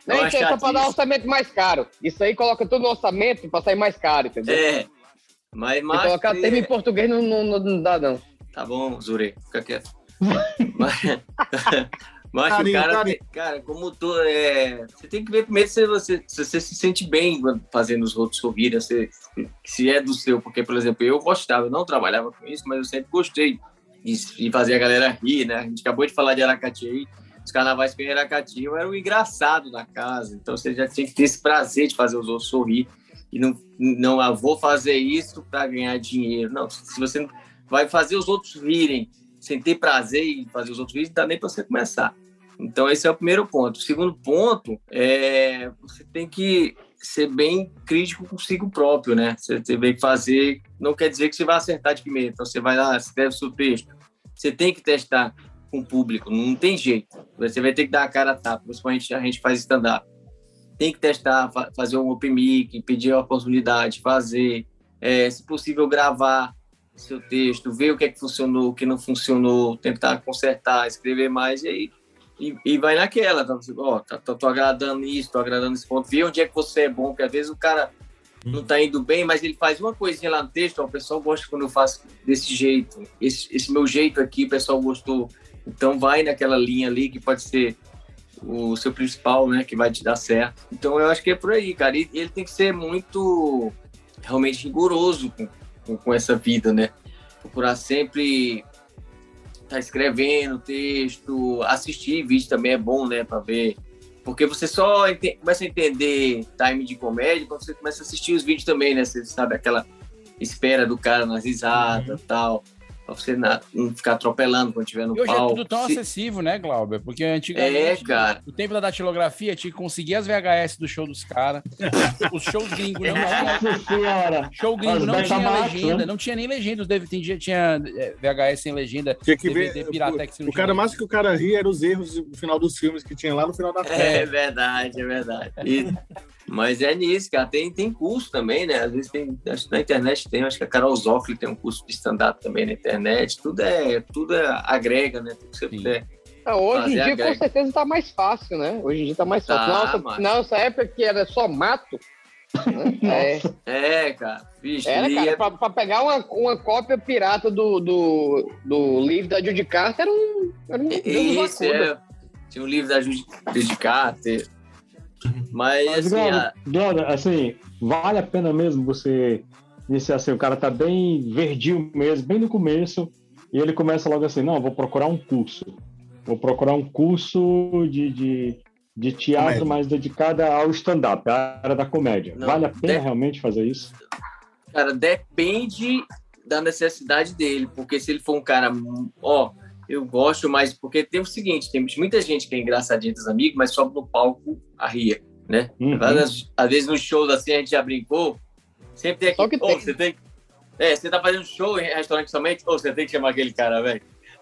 Não, uma isso é só pra dar um orçamento mais caro. Isso aí coloca tudo no orçamento pra sair mais caro, entendeu? É. Mas, mas colocar termo em português não, não, não- dá, não. Tá bom, Zure, fica quieto. mas, mas Carinho, o cara, carinho. cara, como tu, é, você tem que ver primeiro se você, se você se sente bem fazendo os outros sorrirem, se, se é do seu, porque, por exemplo, eu gostava, eu não trabalhava com isso, mas eu sempre gostei de fazer a galera rir, né? A gente acabou de falar de Aracati aí, os carnavais que em Aracati, eu era o engraçado da casa, então você já tinha que ter esse prazer de fazer os outros sorrir e não, não ah, vou fazer isso para ganhar dinheiro. Não, se você vai fazer os outros rirem sem ter prazer em fazer os outros rirem, não dá nem para você começar. Então, esse é o primeiro ponto. O segundo ponto é você tem que ser bem crítico consigo próprio, né? Você tem que fazer, não quer dizer que você vai acertar de primeira. Então, você vai lá, escreve seu texto. Você tem que testar com o público, não tem jeito. Você vai ter que dar a cara a tapa, principalmente a gente faz stand-up. Tem que testar, fa- fazer um open mic, pedir a oportunidade, fazer, é, se possível, gravar seu texto, ver o que é que funcionou, o que não funcionou, tentar consertar, escrever mais, e aí e, e vai naquela, tá, você, ó, tá, tô, tô agradando isso, tô agradando esse ponto, vê onde é que você é bom, porque às vezes o cara não tá indo bem, mas ele faz uma coisinha lá no texto, ó, o pessoal gosta quando eu faço desse jeito, esse, esse meu jeito aqui, o pessoal gostou, então vai naquela linha ali que pode ser o seu principal, né, que vai te dar certo. Então eu acho que é por aí, cara, e ele tem que ser muito realmente rigoroso com, com, com essa vida, né, procurar sempre tá escrevendo texto, assistir vídeo também é bom, né, para ver. Porque você só ente- começa a entender time de comédia quando você começa a assistir os vídeos também, né? Você sabe aquela espera do cara nas risadas e tal. Pra você não ficar atropelando quando estiver no E hoje é palco. tudo tão Se- acessível, né, Glauber? Porque antigamente, É, cara. no tempo da datilografia, tinha que conseguir as VHS do show dos caras. Os shows gringos não tinha. Show gringo não tinha legenda, né? não tinha nem legenda. Os DVD tinha, tinha é, VHS sem legenda, Tinha que DVD ver. Piratex não O cara mais que o cara ria era os erros no final dos filmes que tinha lá no final da É verdade, é verdade. E- mas é nisso, cara. Tem, tem curso também, né? Às vezes tem. Acho que na internet tem, acho que a Carol Zoffli tem um curso de stand-up também na internet. Tudo é, tudo é, agrega, né? Tudo que você puder Ah, hoje Fazer em dia, com greve. certeza, tá mais fácil, né? Hoje em dia tá mais Tá, fácil. nossa, mano. nossa época que era só mato. né? É. É, cara. Vixe, Era, cara, é- pra, pra pegar uma, uma cópia pirata do, do, do livro da Judy Carter era um. Era um Isso, é. Tinha um livro da Judy Judy Carter. Mas, Mas, assim, Glauber, a- Glauber, assim, vale a pena mesmo você iniciar assim, o cara tá bem verdinho mesmo, bem no começo, e ele começa logo assim, não, vou procurar um curso. Vou procurar um curso de, de, de teatro Comédia. mais dedicado ao stand-up, à área da comédia. Não, vale a pena de- realmente fazer isso? cara, depende da necessidade dele, porque se ele for um cara, ó, eu gosto mais, porque tem o seguinte, tem muita gente que é engraçadinha dos amigos, mas sobe no palco a ria, né? Uhum. Às, às vezes nos shows assim a gente já brincou, sempre tem Só aqui, que ô, tem. você tem, é, você tá fazendo show em restaurante somente, ou você tem que chamar aquele cara, velho.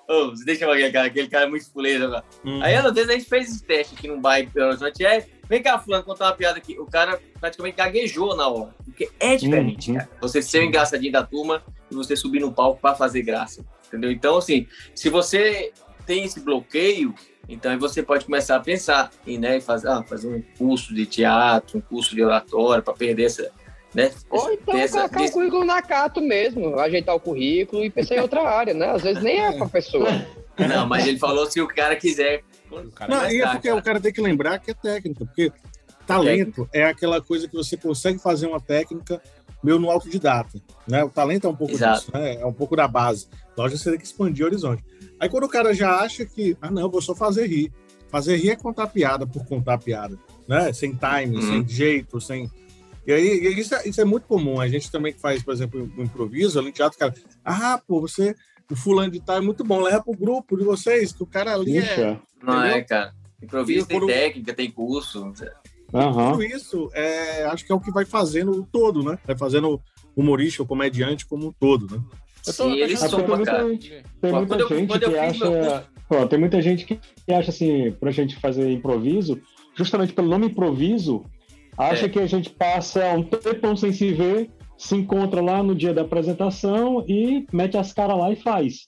Ô, você tem que chamar aquele cara, aquele cara é muito fuleiro, velho. Hum. Aí, às vezes, a gente fez esse teste aqui num bairro pelo horizonte. É, vem cá, fulano, contar uma piada aqui. O cara praticamente gaguejou na hora. Porque é diferente, Uhum. cara. Você ser o engraçadinho da turma e você subir no palco pra fazer graça. Entendeu? Então, assim, se você tem esse bloqueio, então aí você pode começar a pensar em né, fazer, ah, fazer um curso de teatro, um curso de oratória, pra perder essa. Né, Ou então essa- colocar o currículo na Cato mesmo, ajeitar o currículo e pensar em outra área, né? Às vezes nem é pra pessoa. Não, mas ele falou se o cara quiser. cara Não, e é porque o cara tem que lembrar que é técnica, porque talento é aquela coisa que você consegue fazer uma técnica meio no autodidata, né? O talento é um pouco Exato. disso, né? É um pouco da base. Lógico, você tem que expandir o horizonte. Aí quando o cara já acha que, ah, não, eu vou só fazer rir. Fazer rir é contar piada por contar piada, né? Sem time, Uhum. sem jeito, sem... E aí, e isso, é, isso é muito comum. A gente também que faz, por exemplo, o improviso, ali no teatro, cara, ah, pô, você, o fulano de tal é muito bom, leva pro grupo de vocês, que o cara ali é... Não é, Entendeu? cara. Improviso tem por um- técnica, tem curso. Aham. Tudo isso, é, acho que é o que vai fazendo o todo, né? Vai fazendo o humorista, o comediante como um todo, né? Sim, ele porque soma, muita cara. gente- Tem muita quando gente eu que meu acha. Tem muita gente que acha assim, pra gente fazer improviso, justamente pelo nome improviso, acha É. que a gente passa um tempão sem se ver, se encontra lá no dia da apresentação e mete as caras lá e faz.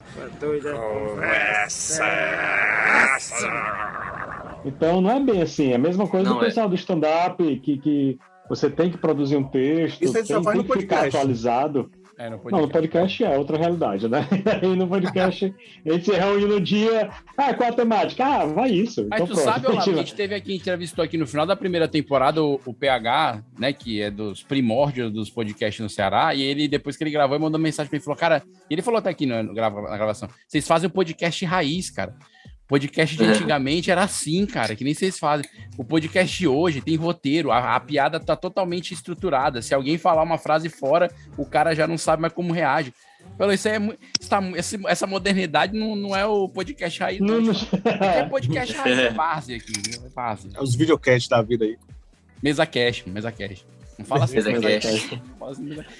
Então não é bem assim, é a mesma coisa Não do é. pessoal do stand-up, que, que você tem que produzir um texto, Isso tem, tem no que ficar podcast. atualizado. É, no Não, podcast. no podcast é outra realidade, né? Aí no podcast a gente se reúne no dia. Ah, qual a temática? Ah, vai isso. Mas então tu pronto. sabe, Olavo, que a gente teve aqui, entrevistou aqui no final da primeira temporada o, o PH, né, que é dos primórdios dos podcasts no Ceará, e ele, depois que ele gravou, ele mandou mensagem pra ele, falou, cara, ele falou até aqui no, no na gravação, vocês fazem o podcast raiz, cara. Podcast de É. antigamente era assim, cara, que nem vocês fazem. O podcast de hoje tem roteiro, a, a piada tá totalmente estruturada. Se alguém falar uma frase fora, o cara já não sabe mais como reage. Falou, isso aí é tá esse- essa modernidade não, não é o podcast raiz, não. Não, Aqui é podcast raiz, é base aqui, é base. Os videocasts da vida aí. Mesa cash, mesa cash. Não fala assim. Mesa-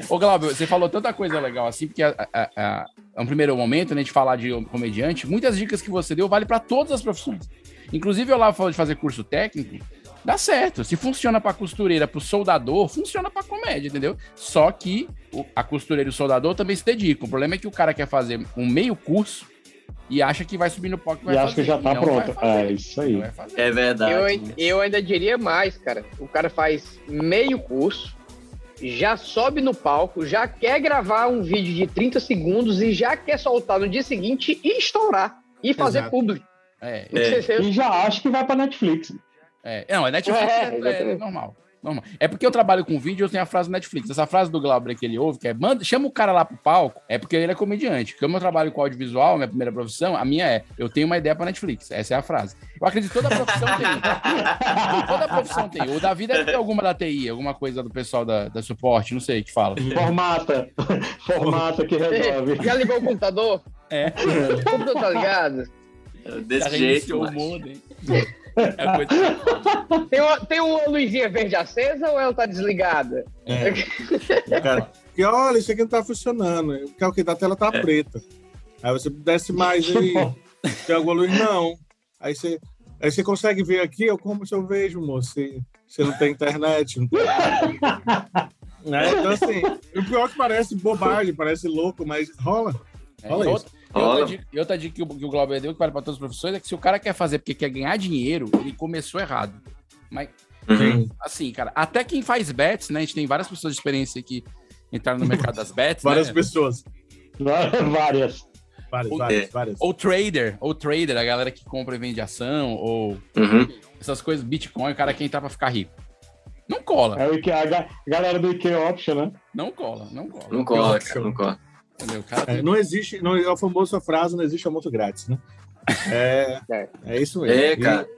Ô, Glauber, você falou tanta coisa legal assim, porque a, a, a, a um primeiro momento, né, de falar de comediante, muitas dicas que você deu vale para todas as profissões. Inclusive, eu lá falou de fazer curso técnico, dá certo. Se funciona para costureira, para soldador, funciona para comédia, entendeu? Só que o- a costureira e o soldador também se dedicam. O problema é que o cara quer fazer um meio curso e acha que vai subir no palco e vai E fazer. acho que já tá pronto. É isso aí. É verdade. Eu, eu ainda diria mais, cara. O cara faz meio curso, já sobe no palco, já quer gravar um vídeo de 30 segundos e já quer soltar no dia seguinte e estourar. E fazer Exato. público. É, E já acho que vai pra Netflix. É, não, é Netflix É, é, é normal. Normal. É porque eu trabalho com vídeo, eu tenho a frase Netflix. Essa frase do Glauber que ele ouve, que é manda, chama o cara lá pro palco, é porque ele é comediante. Como eu trabalho com audiovisual, minha primeira profissão, a minha é, eu tenho uma ideia pra Netflix. Essa é a frase. Eu acredito que toda profissão tem. toda profissão tem. O Davi deve ter alguma da TI, alguma coisa do pessoal da, da suporte, não sei, que fala. Formata. Formata que resolve. Já ligou o computador? É. O computador tá ligado? Desse jeito, o mas... modem. É coisa- Tem uma, tem uma luzinha verde acesa ou ela tá desligada? É. O cara, que olha, isso aqui não tá funcionando. O que é o que da tela tá preta. Aí você desce mais aí. Tem alguma luz? Não. Aí você, aí você consegue ver aqui, eu como se eu vejo, moço. Se você não tem internet, não tem. Né? Então, assim, o pior é que parece bobagem, parece louco, mas rola. É, Rola e isso. outra, E outra dica, e outra dica que o, que o Glauber deu, que vale para todas as profissões, é que se o cara quer fazer porque quer ganhar dinheiro, ele começou errado. Mas, Uhum. assim, cara, até quem faz bets, né? A gente tem várias pessoas de experiência que entraram no mercado das bets. Várias né? pessoas. Várias. Várias, Ou- várias, várias. Ou trader, ou trader, a galera que compra e vende ação, ou Uhum. essas coisas, Bitcoin, o cara quer entrar pra ficar rico. Não cola. É o Ike, a ga- galera do IKEA Option, né? Não cola, não cola. Não cola, cara, não cola. Entendeu? O cara É, não existe, não, é a famosa frase, não existe almoço grátis, né? É, é isso mesmo. É, cara.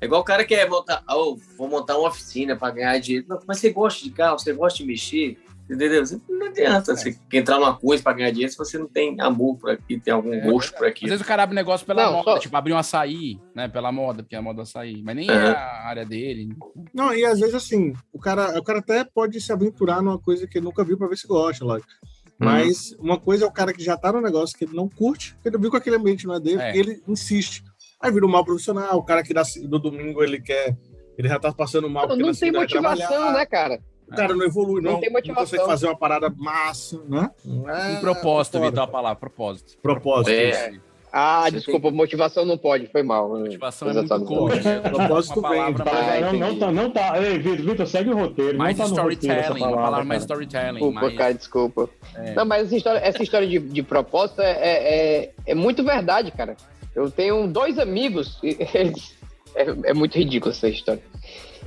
É igual o cara que quer montar, oh, vou montar uma oficina para ganhar dinheiro. Não, mas você gosta de carro, você gosta de mexer, entendeu? Você- Não adianta você entrar numa coisa para ganhar dinheiro se você não tem amor por aqui, tem algum gosto por Às aqui. vezes o cara abre negócio pela Não, moda, só- tipo, abrir um açaí, né? Pela moda, porque é a moda do açaí. Mas nem é a área dele. Não, e às vezes assim, o cara, o cara até pode se aventurar numa coisa que ele nunca viu pra ver se gosta, lógico. Mas uma coisa é o cara que já tá no negócio que ele não curte, que ele viu que aquele ambiente não é dele, É. e ele insiste. Aí vira um mal profissional, o cara que do domingo ele quer. Ele já tá passando mal. Não, porque não tem motivação, trabalhar. né, cara? O cara não evolui, Não não. tem motivação. consegue fazer uma parada massa, né? Um propósito, foda. Vitor, a palavra, propósito. Propósito. É. Ah, desculpa, motivação não pode, foi mal. Motivação é muito coach. Propósito palavra Tá, mais- não, não tá, não tá. Ei, Vitor, Vitor, segue o roteiro. Mais não tá no roteiro essa storytelling, uma palavra mais storytelling. Desculpa, mais... cara, desculpa. É. Não, mas essa história, essa história de, de propósito é, é, é- é muito verdade, cara. Eu tenho dois amigos, e eles- é, é muito ridículo essa história.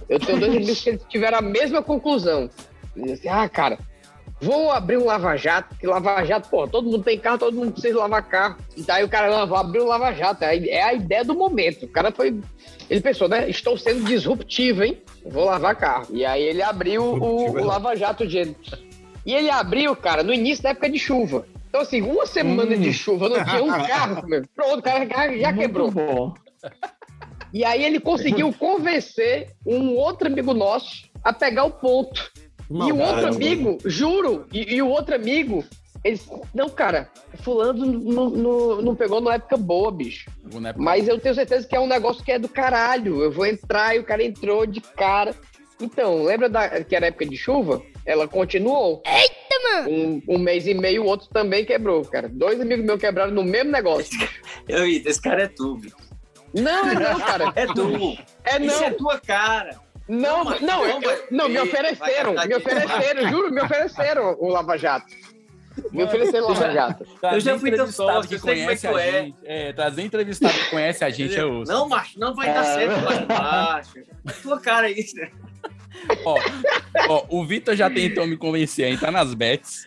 Eu tenho dois amigos que eles tiveram a mesma conclusão. Assim, ah, cara, vou abrir um lava-jato, que lava-jato, pô, todo mundo tem carro, todo mundo precisa lavar carro. E daí o cara, não, vou abrir um lava-jato. É a- É a ideia do momento. O cara foi. Ele pensou, né? Estou sendo disruptivo, hein? Vou lavar carro. E aí ele abriu o, o lava-jato de. E ele abriu, cara, no início da época de chuva. Então, assim, uma semana de chuva, não tinha um carro. meu. Pronto, o cara já, já quebrou. bom. E aí ele conseguiu convencer um outro amigo nosso a pegar o ponto. E o outro amigo, juro, e, e o outro amigo, eles. Não, cara, fulano não, não, não pegou numa época boa, bicho. Mas eu tenho certeza que é um negócio que é do caralho. Eu vou entrar e o cara entrou de cara. Então, lembra da, que era época de chuva? Ela continuou. Eita, mano! Um, um mês e meio, o outro também quebrou, cara. Dois amigos meus quebraram no mesmo negócio. Eu, esse cara é tu, Vitor. Não, é não, cara. É tu. É Isso não. é tua cara. Não, não, eu- eu- não, me ofereceram, me ofereceram, juro, me ofereceram o Lava Jato. Me ofereceram o Lava Jato. Eu já fui entrevistado que é conhece que tu a é. gente. É, trazer entrevistado que conhece a gente, eu ouço. Não, macho, não vai dar É. certo. É tua cara isso. Ó, ó, o Vitor já tentou me convencer a entrar nas bets.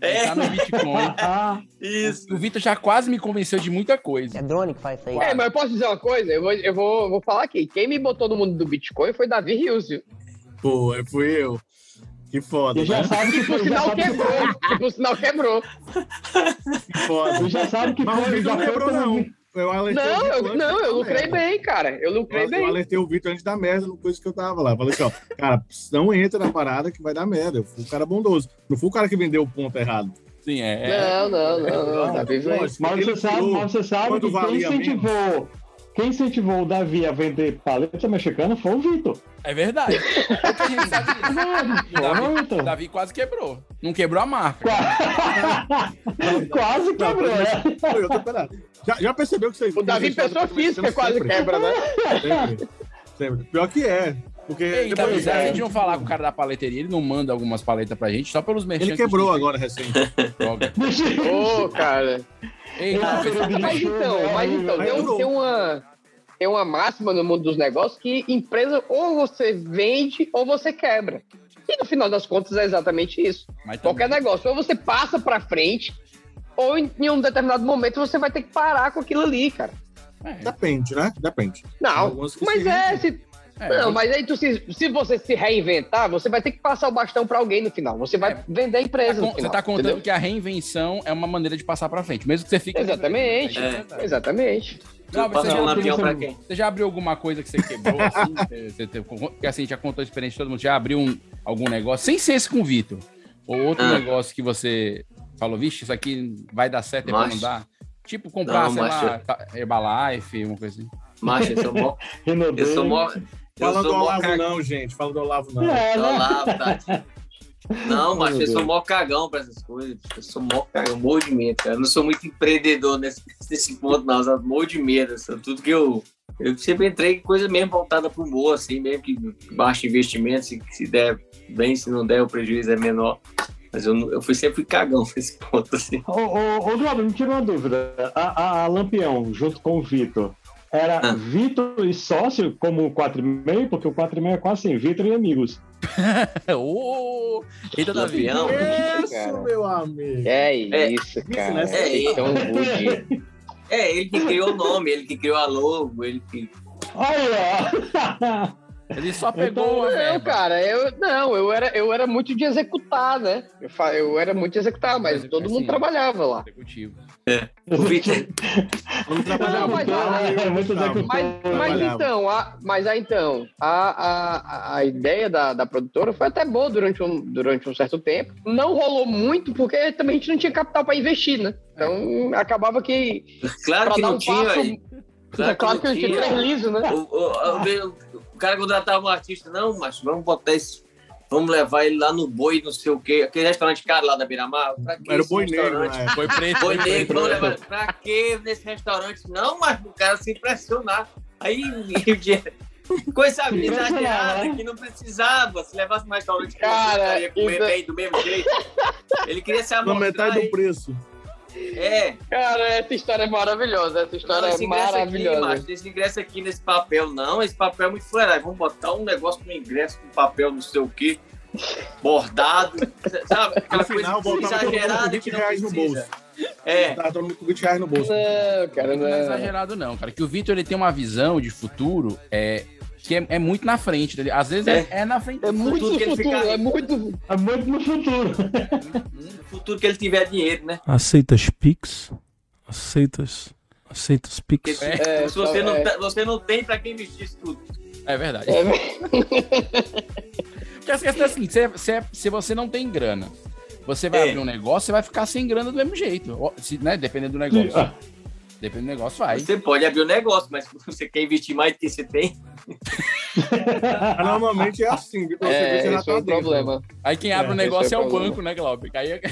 É. Entrar no Bitcoin. Isso. O Vitor já quase me convenceu de muita coisa. É drone que faz isso aí. É, mas eu posso dizer uma coisa? Eu vou, eu vou, vou falar aqui. Quem me botou no mundo do Bitcoin foi Davi Rios, viu? Pô, é, fui eu. Que foda, já né? sabe que Que por foi, já sinal quebrou. foi. Que por sinal quebrou. Que foda. Tu já sabe que Mas o foi, Vitor já não não. Eu alertei o Não, eu, não, eu lucrei merda. bem, cara. Eu lucrei Eu, eu bem. alertei o Vitor antes da merda, no coisa que eu tava lá. Falei assim, ó, cara, não entra na parada que vai dar merda. Eu fui um cara bondoso. Não fui o cara que vendeu o ponto errado. Sim, é. Não, não, não, não. Davi veio. Lógico, Mas você sabe, mas você sabe que quem incentivou, quem incentivou o Davi a vender paleta mexicana foi o Vitor. É verdade. Pouca gente sabe disso. O Davi, Vitor. Davi quase quebrou. Não quebrou a marca. Quase quebrou, né? Foi outra parada. Já, já percebeu que vocês. O Davi, pessoa física, quase sempre. quebra, né? Sempre. Sempre. Pior que é. Porque Ei, depois- a gente não falar com o cara da paleteria, ele não manda algumas paletas pra gente, só pelos merchan ele que quebrou tem. agora recente. Droga. Ô, cara. Ei, Ele não, fez o Mas então, mas então, tem, um- tem uma, tem uma máxima no mundo dos negócios que empresa ou você vende ou você quebra. E no final das contas é exatamente isso. Mas Qualquer negócio, ou você passa pra frente, ou em, em um determinado momento você vai ter que parar com aquilo ali, cara. Depende, né? Depende. Não, que mas é, se, É, não, mas aí tu se, se você se reinventar, você vai ter que passar o bastão pra alguém no final. Você vai vender a Tá empresa con- no final. você tá contando entendeu? que a reinvenção é uma maneira de passar pra frente, mesmo que você fique. Exatamente, É. exatamente. Não, mas você, um já, lampião pra quem? você já abriu alguma coisa que você quebrou, assim? Você- você porque assim, já contou a experiência de todo mundo. Já abriu um- algum negócio, sem ser esse com o Vitor, ou outro Ah. negócio que você falou, vixe, isso aqui vai dar certo e vai não dar? Tipo, comprar, Não, sei macho. lá, tá- Herbalife, uma coisa assim. Macho, eu sou mó. Eu sou mó. Fala do Olavo, ca- não, gente. Fala do Olavo, não. É, Do né? Olavo, Tati. Não, mas eu sou mó cagão pra essas coisas. Eu sou mó cagão, morro de medo, cara. Eu não sou muito empreendedor nesse, nesse ponto, não. Eu morro de medo. assim, tudo que eu. Eu sempre entrei em coisa mesmo voltada pro humor, assim, mesmo que baixo investimento, se, se der bem, se não der, o prejuízo é menor. Mas eu, eu fui sempre fui cagão nesse ponto, assim. Ô, ô, ô Glauber, me tira uma dúvida. A, a, a Lampião, junto com o Vitor, era Ah. Vitor e sócio como o 4,5? Porque o 4,5 é quase sem Vitor e amigos. Ô, Eita, Davi. Lampião. Isso, meu amigo. É É. isso, cara. né? É, É tão rude. É, ele que criou o nome, ele que criou a logo, ele que. Olha! Ele só pegou Então, a não, verba. cara, eu não, eu era, eu era muito de executar, né? Eu, eu era muito de executar, mas Mas, todo mundo assim, trabalhava lá. Executivo. O Vitor. Vamos trabalhar Não, mas-. É, executor. Mas, então, a, mas aí então, a, a, a ideia da, da produtora foi até boa durante um, durante um certo tempo. Não rolou muito, porque também a gente não tinha capital para investir, né? Então acabava que. Claro que não um tinha. passo- aí. Claro, que não tinha liso, né? O, o, o, o cara contratava um artista, não, mas vamos botar esse. Vamos levar ele lá no boi, não sei o quê. Aquele restaurante caro lá da Beira-Mar. Era o boi negro, restaurante? né? Foi preto. Boi negro, preto. vamos levar. Pra que nesse restaurante? Não, mas o cara se impressionar. Aí. Coisa exagerada que não precisava. Se levasse um restaurante que Cara, ia comer isso- bem do mesmo jeito. Ele queria se Na amostrar. metade aí. do preço. É, Cara, essa história é maravilhosa. Essa história Não, é esse ingresso aqui, maravilhosa. macho, esse ingresso aqui nesse papel, não, esse papel é muito fuleiragem. Vamos botar um negócio no ingresso com papel não sei o quê, bordado, sabe? Aquela No final, coisa voltava todo mundo com exagerada 20 que não reais no precisa. bolso. É, Tá todo mundo com 20 reais no bolso. Não, cara, Não é exagerado, não, cara. Que o Vitor ele tem uma visão de futuro é, que é, é muito na frente dele. Às vezes é, é na frente. É muito ele futuro, fica- é muito. É muito no futuro. no futuro que ele tiver dinheiro, né? Aceitas Pix? Aceitas. Aceitas Pix? se, É, se você, não, é. tá- você não tem pra quem investir isso tudo. É verdade. É, Porque a questão é assim, se, se, se você não tem grana, você vai É. abrir um negócio, você vai ficar sem grana do mesmo jeito. Se, né, dependendo do negócio. Ah. Dependendo do negócio, vai. Você pode abrir um negócio, mas se você quer investir mais do que você tem, Mas Normalmente é assim, você é, esse é tá o dentro. problema. Aí quem abre É, o negócio é, é o o problema. banco, né, Glauber? Aí é- é,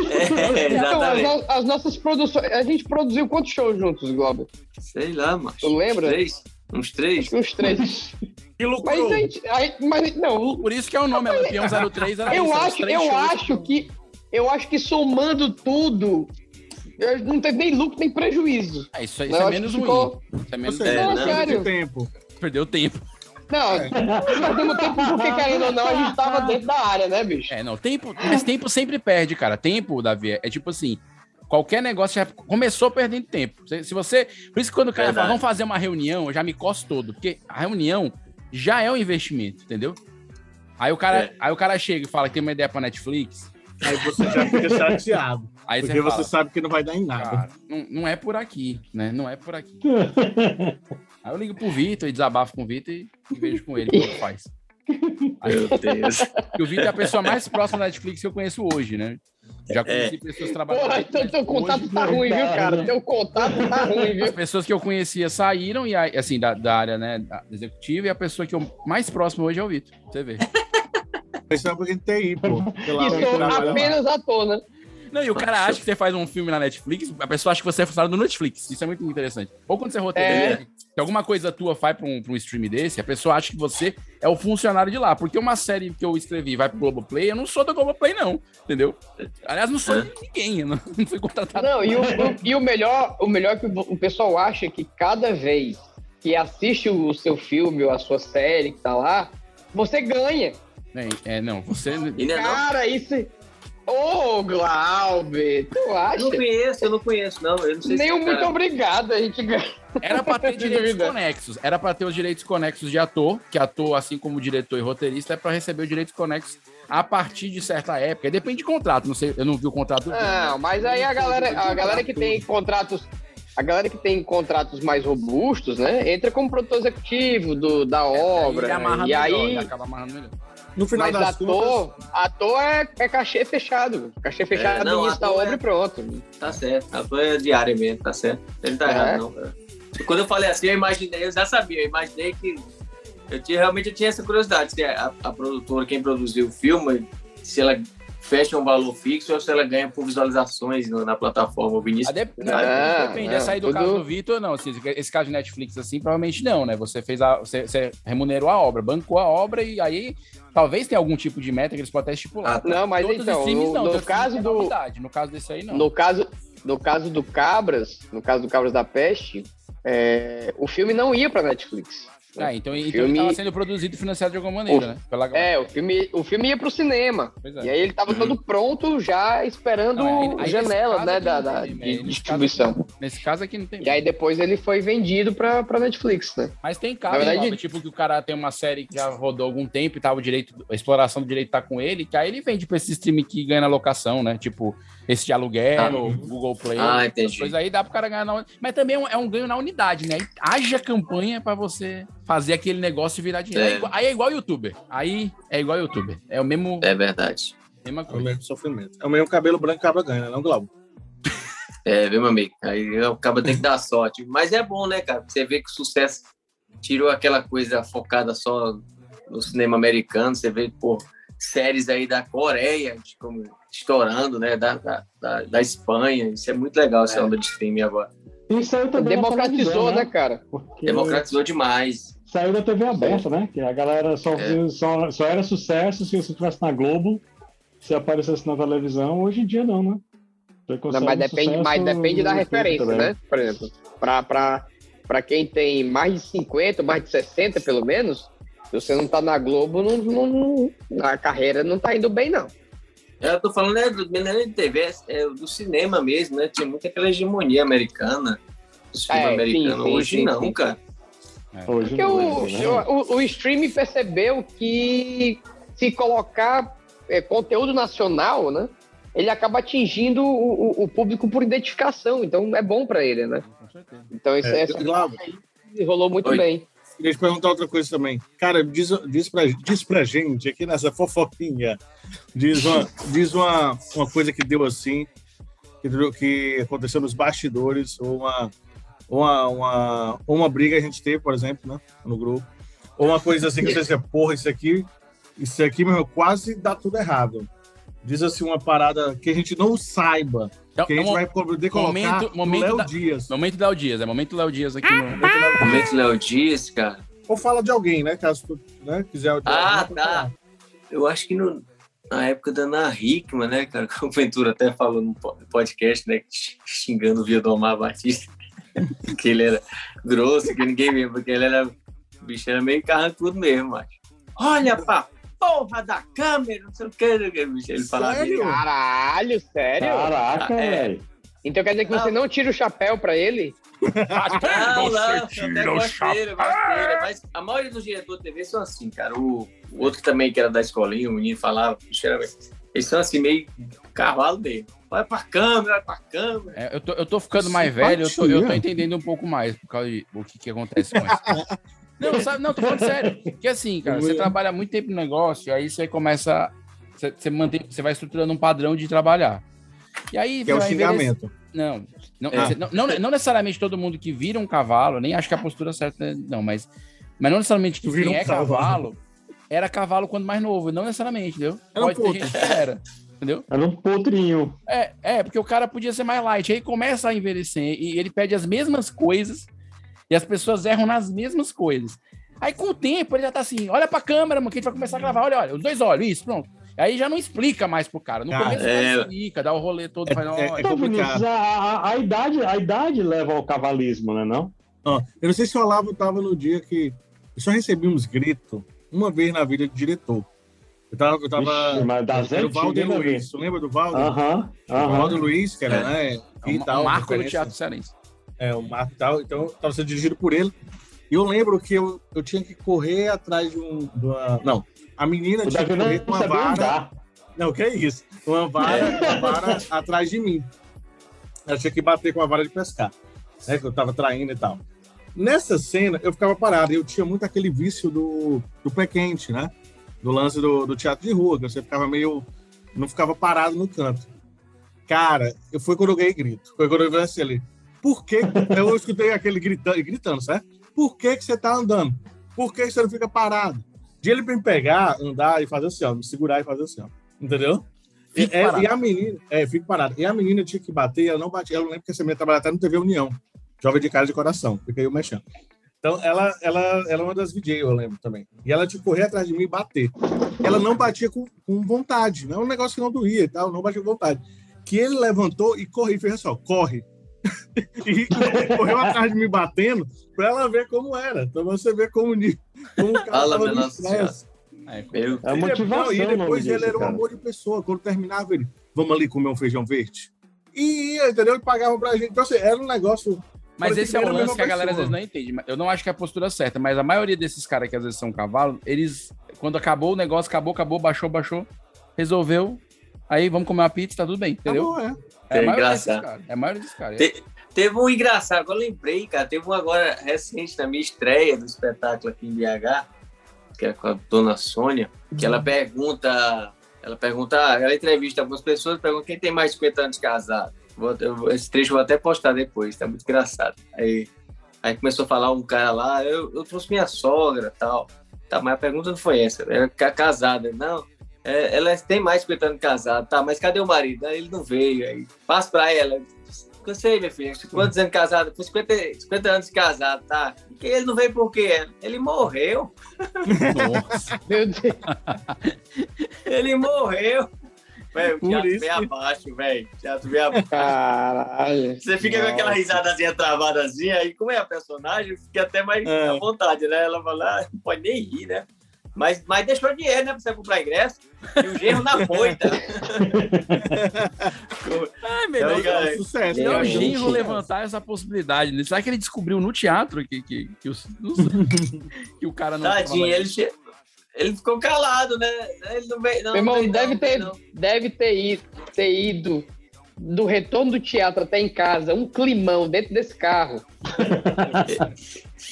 Então, as, as nossas produções. A gente produziu quantos shows juntos, Globo? Sei lá, mas. Tu lembra? Uns três? Uns três? Uns três. Que Mas, a gente, aí- mas não, Por isso que é o nome, é Lampião 03. Era eu isso, acho, eu shows. acho que eu acho que somando tudo, não teve nem lucro nem prejuízo. É, isso, isso Não, é menos que ruim. ficou- Isso é menos É, não, não. sério. tempo. Perdeu tempo. Não, perdemos tempo porque querendo ou não a gente tava dentro da área, né, bicho? É, não, tempo, mas tempo sempre perde, cara. Tempo, Davi, é tipo assim, qualquer negócio já começou perdendo tempo. Se, se você, por isso que quando o cara Verdade. fala, vamos fazer uma reunião, eu já me costo todo, porque a reunião já é um investimento, entendeu? Aí o cara, É. aí o cara chega e fala que tem uma ideia pra Netflix, Aí você já fica chateado. Aí porque você você fala, sabe que não vai dar em nada. cara, não, não é por aqui, né? Não é por aqui. Aí eu ligo pro Vitor e desabafo com o Vitor e, e vejo com ele o que ele faz. Aí, Meu Deus. o Vitor é a pessoa mais próxima da Netflix que eu conheço hoje, né? Já conheci pessoas trabalhando. Porra, então teu contato hoje. tá ruim, viu, cara? Teu contato tá ruim, viu? As pessoas que eu conhecia saíram, e aí, assim, da, da área né, da executiva, e a pessoa que eu mais próximo hoje é o Vitor. Você vê. É porque TI, pô. Sei lá, E sou lá. apenas ator, né? Não, e o cara acha que você faz um filme na Netflix, a pessoa acha que você é funcionário do Netflix. Isso é muito interessante. Ou quando você roteiriza, se alguma coisa tua vai pra um, pra um stream desse, a pessoa acha que você é o funcionário de lá. Porque uma série que eu escrevi vai pro Globoplay, eu não sou da Globoplay, não. Entendeu? Aliás, não sou de ninguém, eu não, não fui contratado. Não, e o, o- e o melhor, o melhor é que o pessoal acha que cada vez que assiste o seu filme ou a sua série que tá lá, você ganha. É, é, não, você. E não é? Cara, isso. Ô, Glauber, tu Eu acha? não conheço, eu não conheço, não. Eu não sei Nem se o o muito cara... obrigado, a gente ganha. Era pra ter direitos conexos. Era pra ter os direitos conexos de ator, que ator, assim como diretor e roteirista, é pra receber os direitos conexos a partir de certa época. Depende de contrato, não sei, eu não vi o contrato. Não, mas aí a galera, a galera que tem contratos, a galera que tem contratos mais robustos, né, entra como produtor executivo do, da obra. Ele amarra e melhor, aí, ele acaba amarrando melhor. No final mas das contas, ator, ator é, é cachê fechado. Cachê fechado não, no início da ator obra é- e pronto. Tá certo. A tua é diária mesmo, tá certo. Ele tá É. errado, não, cara. Quando eu falei assim, eu imaginei, eu já sabia, eu imaginei que. Eu tinha, realmente eu tinha essa curiosidade, se a, a produtora, quem produziu o filme, se ela fecha um valor fixo ou se ela ganha por visualizações no- na plataforma. O Vinícius. Ah, Depende, não, essa aí do tudo- caso do Vitor, não. Esse, esse caso de Netflix, assim, provavelmente não, né? Você fez a. Você, você remunerou a obra, bancou a obra e aí talvez tenha algum tipo de meta que eles podem até estipular. Não, mas Todos os então, no- não, no os caso é do-. No caso desse aí, não. No caso, no caso do Cabras, no caso do Cabras da Peste, é, o filme não ia pra Netflix. Né? Ah, então, O então filme- ele estava sendo produzido e financiado de alguma maneira, O- né? Pela... É, o filme, o filme ia pro cinema. Pois é. E aí ele tava todo pronto, já esperando Não, aí- aí nesse janela, caso né, da, da- tem, de nesse distribuição. Caso, nesse caso aqui não tem. E aí depois ele foi vendido pra, pra Netflix, né? Mas tem Na casos, verdade- Bob, tipo, que o cara tem uma série que já rodou algum tempo e tava o direito, a exploração do direito tá com ele, que aí ele vende pra esse stream que ganha na locação, né? Tipo, esse de aluguel, Ah. Google Play. Ah, essas coisas aí dá pro cara ganhar na Mas também é um, é um ganho na unidade, né? Haja campanha pra você fazer aquele negócio virar dinheiro. É. Aí, é igual- aí é igual youtuber. Aí é igual youtuber. É o mesmo. É verdade. Mesma É o coisa. mesmo sofrimento. É o mesmo cabelo branco que cabra ganha, né, não, Glauco? É, viu, meu amigo? Aí o cara tem que dar sorte. Mas é bom, né, cara? Você vê que o sucesso tirou aquela coisa focada só no cinema americano. Você vê, pô, séries aí da Coreia de como, estourando, né? Da, da, da, da Espanha. Isso é muito legal, essa onda de streaming agora. E saiu também Democratizou, televisão, né, cara? Porque Democratizou demais. Saiu da TV aberta, né? Que a galera só, É. viu- só, só era sucesso se você estivesse na Globo, se aparecesse na televisão. Hoje em dia não, né? Não, mas depende, mas depende da referência, também. né? Por exemplo, pra, pra, pra quem tem mais de 50, mais de 60 pelo menos, se você não tá na Globo, não, não- não- a carreira não tá indo bem, não. Eu tô falando né, do não é de TV, é é do cinema mesmo, né? Tinha muita aquela hegemonia americana, dos filmes É, americanos. sim, Hoje sim, não, sim. cara. Hoje Porque não, o, hoje, né? o, o streaming percebeu que se colocar é, conteúdo nacional, né? Ele acaba atingindo o, o- o público por identificação, então é bom pra ele, né? Então isso, É, essa Glauco, rolou muito Oi. bem. Queria te perguntar outra coisa também. Cara, diz, diz, pra, diz pra gente aqui nessa fofoquinha. Diz uma, diz uma, uma coisa que deu assim, que, que aconteceu nos bastidores, ou uma, uma, uma, uma briga a gente teve, por exemplo, né, no grupo. Ou uma coisa assim que você dizia, porra, isso aqui, isso aqui, meu, quase dá tudo errado. Diz assim uma parada que a gente não saiba, Então, que a gente mo- vai poder colocar momento, momento, Léo da- Dias. momento Léo Dias, é momento Léo Dias aqui no. Momento Léo Dias, cara. Ou fala de alguém, né, caso tu né, quiser. Ah, pode tá. Eu acho que no- na época da Ana Hickman, né, cara? que O Ventura até falou no po- podcast, né? Xingando o Viedomar Batista. que ele era grosso, que ninguém via, porque ele era. O bicho era meio carrancudo mesmo, acho. Olha pra porra da câmera, não sei o que, não sei o que. Ele falava. Sério? Caralho, sério? Caraca, é. velho. Então quer dizer que você não tira o chapéu pra ele? Não, não, eu tira até o dele, mas a maioria dos diretores de TV são assim, cara. O, o outro também, que era da escolinha, o menino falava, eles são assim, meio cavalo dele. Olha pra câmera, olha pra câmera. É, eu, tô, eu tô ficando mais velho, eu tô, eu tô Simpatia. entendendo um pouco mais por causa de o que, que acontece com isso. Não, sabe, não, tô falando sério. Porque assim, cara, você trabalha muito tempo no negócio, aí você começa. Você, você, mantém, você vai estruturando um padrão de trabalhar. E aí Que é o xingamento. Não, não, Ah. não, não, não necessariamente todo mundo que vira um cavalo, nem acho que a postura certa, não, mas, mas não necessariamente que Vira quem um é cavalo. cavalo era cavalo quando mais novo, não necessariamente, entendeu? Era um Pode ter potro. gente que era, entendeu? Era um potrinho. É, é, porque o cara podia ser mais light, aí começa a envelhecer e ele pede as mesmas coisas e as pessoas erram nas mesmas coisas. Aí com o tempo ele já tá assim, olha pra câmera, mano, que a gente vai começar a gravar, olha, olha, os dois olhos, isso, pronto. Aí já não explica mais pro cara. No Cara, começo é. ele explica, dá o rolê todo, É- faz, é- é Então, complicado. A, a, a idade, a idade leva ao cavalismo, né? Não? Ó, eu não sei se o Olavo tava no dia que eu só recebi uns gritos uma vez na vida de diretor. Eu tava. Eu tava Vixe, mas das era o Valder né, Luiz. Tu lembra do Valder? Aham, O Valder aham. Luiz, que era, É. né? é um, tal, marco do teatro cearense. É, o Marco e tal. Então, estava sendo dirigido por ele. E eu lembro que eu, eu tinha que correr atrás de um. de uma- não, a menina tinha que correr com uma vara. andar. Não, que é isso? Uma vara, uma vara atrás de mim. Ela tinha que bater com a vara de pescar, né? Que eu tava traindo e tal. Nessa cena, eu ficava parado. Eu tinha muito aquele vício do, do pé quente, né? Do lance do, do teatro de rua, que você ficava meio. Não ficava parado no canto. Cara, eu foi quando eu ganhei grito. Foi quando eu vi assim ali. Por que. Eu escutei aquele gritando, gritando, certo? Por que, que você tá andando? Por que você não fica parado? De ele me pegar, andar e fazer assim, ó, me segurar e fazer assim, ó. Entendeu? E, é- parado. e a menina, é, fico parado. E a menina tinha que bater, ela não batia. Eu lembro que essa menina trabalhava até no TV União, jovem de cara de coração, fica aí o mexendo. Então, ela, ela, ela é uma das VJ, eu lembro também. E ela tinha que correr atrás de mim e bater. Ela não batia com, com vontade, não é um negócio que não doía e tal, não batia com vontade. Que ele levantou e correu, e fez assim, ó, corre. e correu atrás de mim batendo pra ela ver como era. Então você vê como, como o cara Fala, tava Nossa estresse. É a E depois- motivação, E depois ele disso, era um cara. amor de pessoa. Quando terminava, ele, vamos ali comer um feijão verde. E ia, entendeu? Ele pagava pra gente. Então, assim, era um negócio. Mas esse é a lance que a galera às vezes não entende. Eu não acho que é a postura certa, mas a maioria desses caras que às vezes são cavalo, eles, quando acabou o negócio, acabou, acabou, baixou, baixou, resolveu. Aí vamos comer uma pizza, tá tudo bem, entendeu? Acabou, é. É É desses engraçado. caras. É a maioria desses caras. Te- teve um engraçado, agora eu lembrei, cara. Teve um agora recente na minha estreia do espetáculo aqui em BH, que é com a dona Sônia, que ela pergunta. Ela pergunta, ah, ela entrevista algumas pessoas, pergunta quem tem mais de 50 anos de casado. Vou- eu- esse trecho eu vou até postar depois, tá muito engraçado. Aí, aí começou a falar um cara lá, eu, eu trouxe minha sogra tal. Tá, mas a pergunta não foi essa, ela é casada. Não, é, ela tem mais de 50 anos de casado, tá, mas cadê o marido? Aí ele não veio, aí passa pra ela. Eu sei, minha filha, quantos anos casado? Com 50, 50 anos de casado, tá? E ele não veio por quê? Ele morreu. Nossa. Meu Deus. Ele morreu. Velho, o teatro que- abaixo, velho. O Teatro veio abaixo. Caralho. Você fica com aquela Nossa. risadazinha travadazinha, e como é a personagem, fica até mais É. à vontade, né? Ela fala, ah, não pode nem rir, né? Mas, mas deixou dinheiro, né? Pra você comprar ingresso. E o genro na moita. É melhor Então, cara, sucesso. melhor É, o Genro levantar essa possibilidade. né? Será que ele descobriu no teatro que, que, que, os- os- que o cara não. Tadinho, ele, che- ele ficou calado, né? Ele não veio. Não, Meu irmão, não veio, deve não, ter, não. deve ter ido, ter ido do retorno do teatro até em casa, um climão dentro desse carro.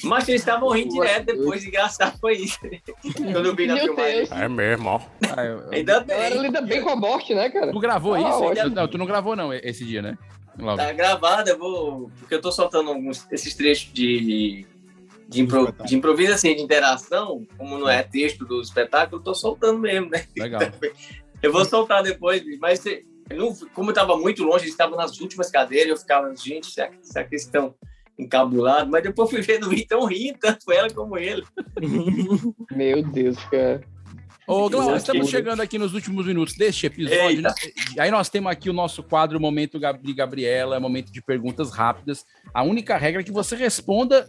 Mas eles estavam rindo direto depois, engraçado foi isso. Quando eu vi na Meu filmagem. Deus. É mesmo, ó. Ah, Ainda A galera bem. lida bem com a morte, né, cara? Tu gravou Ah, isso? ótimo. Não, tu não gravou, não, esse dia, né? Glauber? Tá gravado, eu vou. Porque eu tô soltando alguns, esses trechos de, de, impro- de improviso, assim, de interação, como não é texto do espetáculo, eu tô soltando mesmo, né? Legal. Eu vou soltar depois, mas eu como eu tava muito longe, eles estavam nas últimas cadeiras, eu ficava, gente, será que, será que eles estão encabulados? Mas depois fui ver no vídeo, tão rindo, tanto ela como ele. Meu Deus, cara. Ô, Exato. estamos chegando aqui nos últimos minutos deste episódio. Né? Aí nós temos aqui o nosso quadro Momento Gabri Gabriela, momento de perguntas rápidas. A única regra é que você responda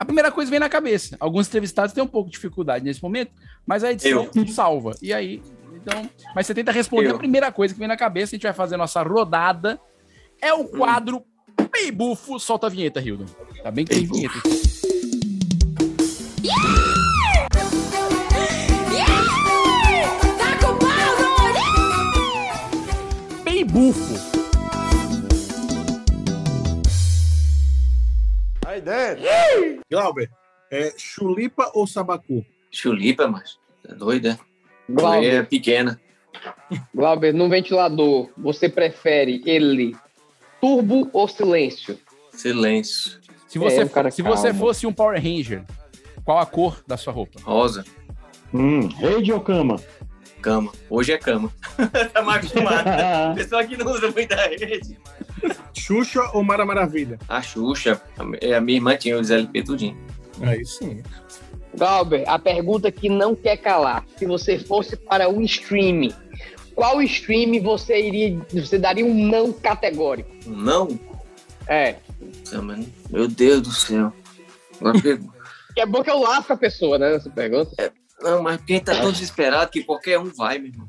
a primeira coisa vem na cabeça. Alguns entrevistados têm um pouco de dificuldade nesse momento, mas a edição salva. E aí, então, mas você tenta responder Eu. a primeira coisa que vem na cabeça. A gente vai fazer a nossa rodada. É o quadro Pei Bufo. Solta a vinheta, Hildo. Tá bem que tem vinheta. Tá Bufo. Aí dentro. Glauber, é chulipa ou sabacu? Chulipa, mas tá doida? É Glauber, pequena. Glauber, no ventilador, você prefere ele turbo ou silêncio? Silêncio. Se você, É, cara se você fosse um Power Ranger, qual a cor da sua roupa? Rosa. Hum, rede ou cama? Cama. Hoje é cama. tá mais acostumado. Pessoal que não usa muita rede. Xuxa ou Mara Maravilha? A Xuxa, a a minha irmã tinha os LP tudinho. Aí sim. Glauber, a pergunta que não quer calar. Se você fosse para um stream, qual stream você iria. Você daria um não categórico? Não? É. Meu Deus do céu. Que é bom que eu lasco a pessoa, né? Nessa pergunta. Não, mas quem tá tão desesperado que qualquer um vai, meu irmão.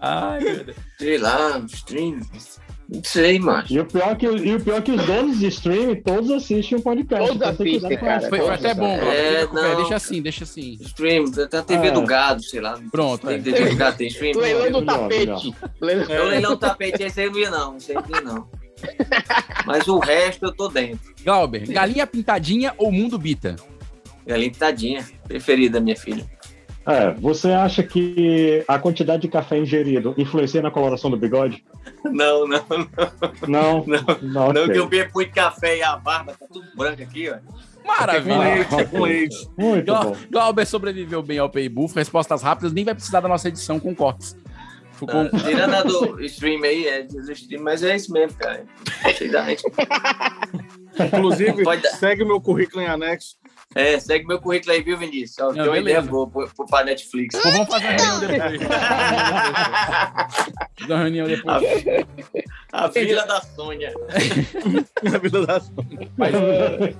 Ai, meu Deus. Sei lá, um stream. Não sei, macho. E o pior que, e o pior que os donos de stream, todos assistem o podcast. Todos assistem, dar cara. Foi, foi até bom. É, não. Deixa assim, deixa assim. Stream, tá a TV É. do gado, sei lá. Pronto, Tem é. TV do gado, tem stream? Leilão do tapete. Leilão- Eu leilão do tapete, esse aí não ia não, esse aí não. Mas o resto eu tô dentro. Glauber, galinha pintadinha ou mundo bita? Galinha pitadinha, preferida da minha filha. É, você acha que a quantidade de café ingerido influencia na coloração do bigode? Não, não, não. Não, Não, não, Não, ok. que eu bebo muito café e a barba tá tudo branca aqui, ó. Maravilha. Com leite, com leite. Muito Glau- bom. Glauber sobreviveu bem ao Paybuff. Respostas rápidas, nem vai precisar da nossa edição com cortes. Ficou... Ah, tirando a do stream aí, é stream, mas é isso mesmo, cara. Inclusive, segue o meu currículo em anexo. É, segue meu currículo aí, viu, Vinícius? Ó, Tem uma beleza. ideia boa pro, pro, pra Netflix. Pô, vamos fazer uma reunião depois. Fazer uma reunião depois. A Vila da Sônia. Na Vila da Mas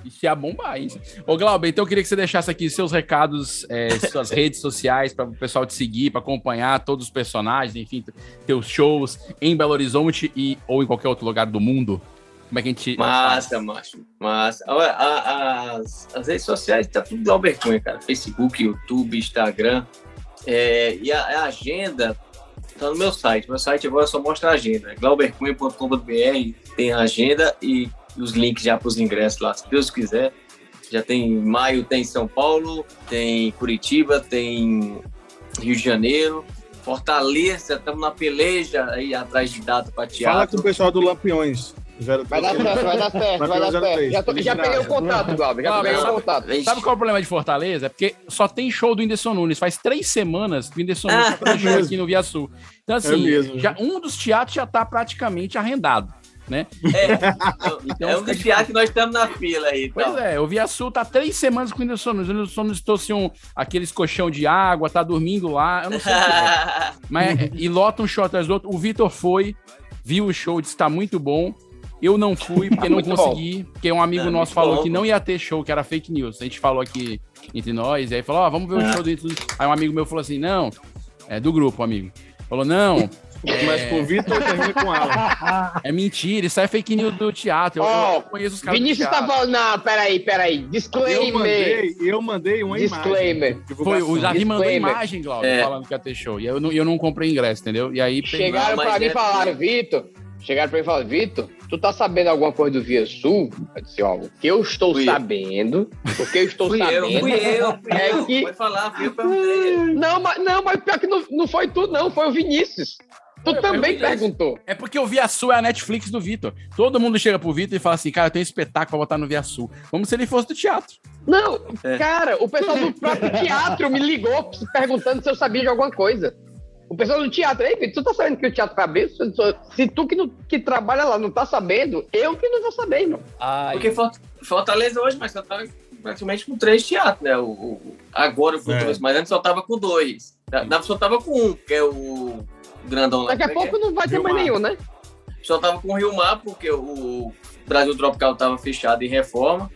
isso ia bombar isso. Ô, Glauber, então eu queria que você deixasse aqui seus recados, é, suas redes sociais, para o pessoal te seguir, para acompanhar todos os personagens, enfim, teus shows em Belo Horizonte e ou em qualquer outro lugar do mundo. Como é que a gente. Massa, macho. Massa. Olha, a- a- as, as redes sociais tá tudo Glauber Cunha, cara. Facebook, YouTube, Instagram. É, e a, a agenda tá no meu site. Meu site agora só mostra a agenda. glaubercunha.com.br tem a agenda e os links já para os ingressos lá, se Deus quiser. Já tem em maio, tem São Paulo, tem Curitiba, tem Rio de Janeiro, Fortaleza, estamos na peleja aí atrás de data para teatro. Fala com o pessoal do Lampiões. Vai dar certo, vai dar certo, vai dar certo. Já, tô- já peguei o contato, Glauber, já peguei o sabe- contato. Sabe qual é o problema de Fortaleza? É porque só tem show do Whindersson Nunes. Faz três semanas que o Whindersson Nunes Ah, tá fazendo show aqui no Via Sul. Então, É assim, mesmo. já, um dos teatros já tá praticamente arrendado, né? É, é um dos teatros que nós estamos na fila aí. Pois Então. é, o Via Sul tá três semanas com o Whindersson Nunes. O Whindersson Nunes trouxe um, aqueles colchão de água, tá dormindo lá. Eu não sei o que é. Mas, é, e lota um show atrás do outro. O Vitor foi, viu o show, disse que tá muito bom. Eu não fui, porque não consegui, porque um amigo É, nosso falou bom, que não ia ter show, que era fake news. A gente falou aqui entre nós, e aí falou, ó, vamos ver o É. show do. Aí um amigo meu falou assim, não, é do grupo, amigo. Falou, não, Mas com o Vitor termina com Alan. é mentira, isso é fake news do teatro. Eu, Ó, eu conheço os caras Vinícius tá falando. Não, peraí, peraí. Eu Disclaimer. mandei, eu mandei uma Disclaimer. imagem. Foi, o Davi mandou imagem, Glauber, É. falando que ia ter show. E eu não, eu não comprei ingresso, entendeu? E aí Chegaram pra mim e é- falaram, Vitor. Chegaram pra mim e falaram, Vitor, tu tá sabendo alguma coisa do Via Sul? Eu disse, ó, o que eu estou Fui eu. sabendo, o que eu estou Fui sabendo. eu, fui eu, fui É eu. que- Pode falar, fui eu perguntei. Não, mas, não, mas pior que não, não foi tu, não, foi o Vinícius. Tu Eu também perguntou. É porque o Via Sul é a Netflix do Vitor. Todo mundo chega pro Vitor e fala assim, cara, eu tenho um espetáculo pra botar no Via Sul. Como se ele fosse do teatro. Não, É. cara, o pessoal do próprio teatro me ligou perguntando se eu sabia de alguma coisa. O pessoal do teatro, Vitor, tu tá sabendo que o teatro vai abrir? Se se tu que, não- que trabalha lá não tá sabendo, eu que não vou saber, não. Porque Fort- Fortaleza hoje, mas só tá praticamente com três teatros, né? O, o- agora o Fortaleza, mas antes só tava com dois. Da- Só tava com um, que é o grandão lá. Daqui a é pouco não vai ter mais nenhum, né? Só tava com o Rio Mar, porque o Brasil Tropical tava fechado em reforma.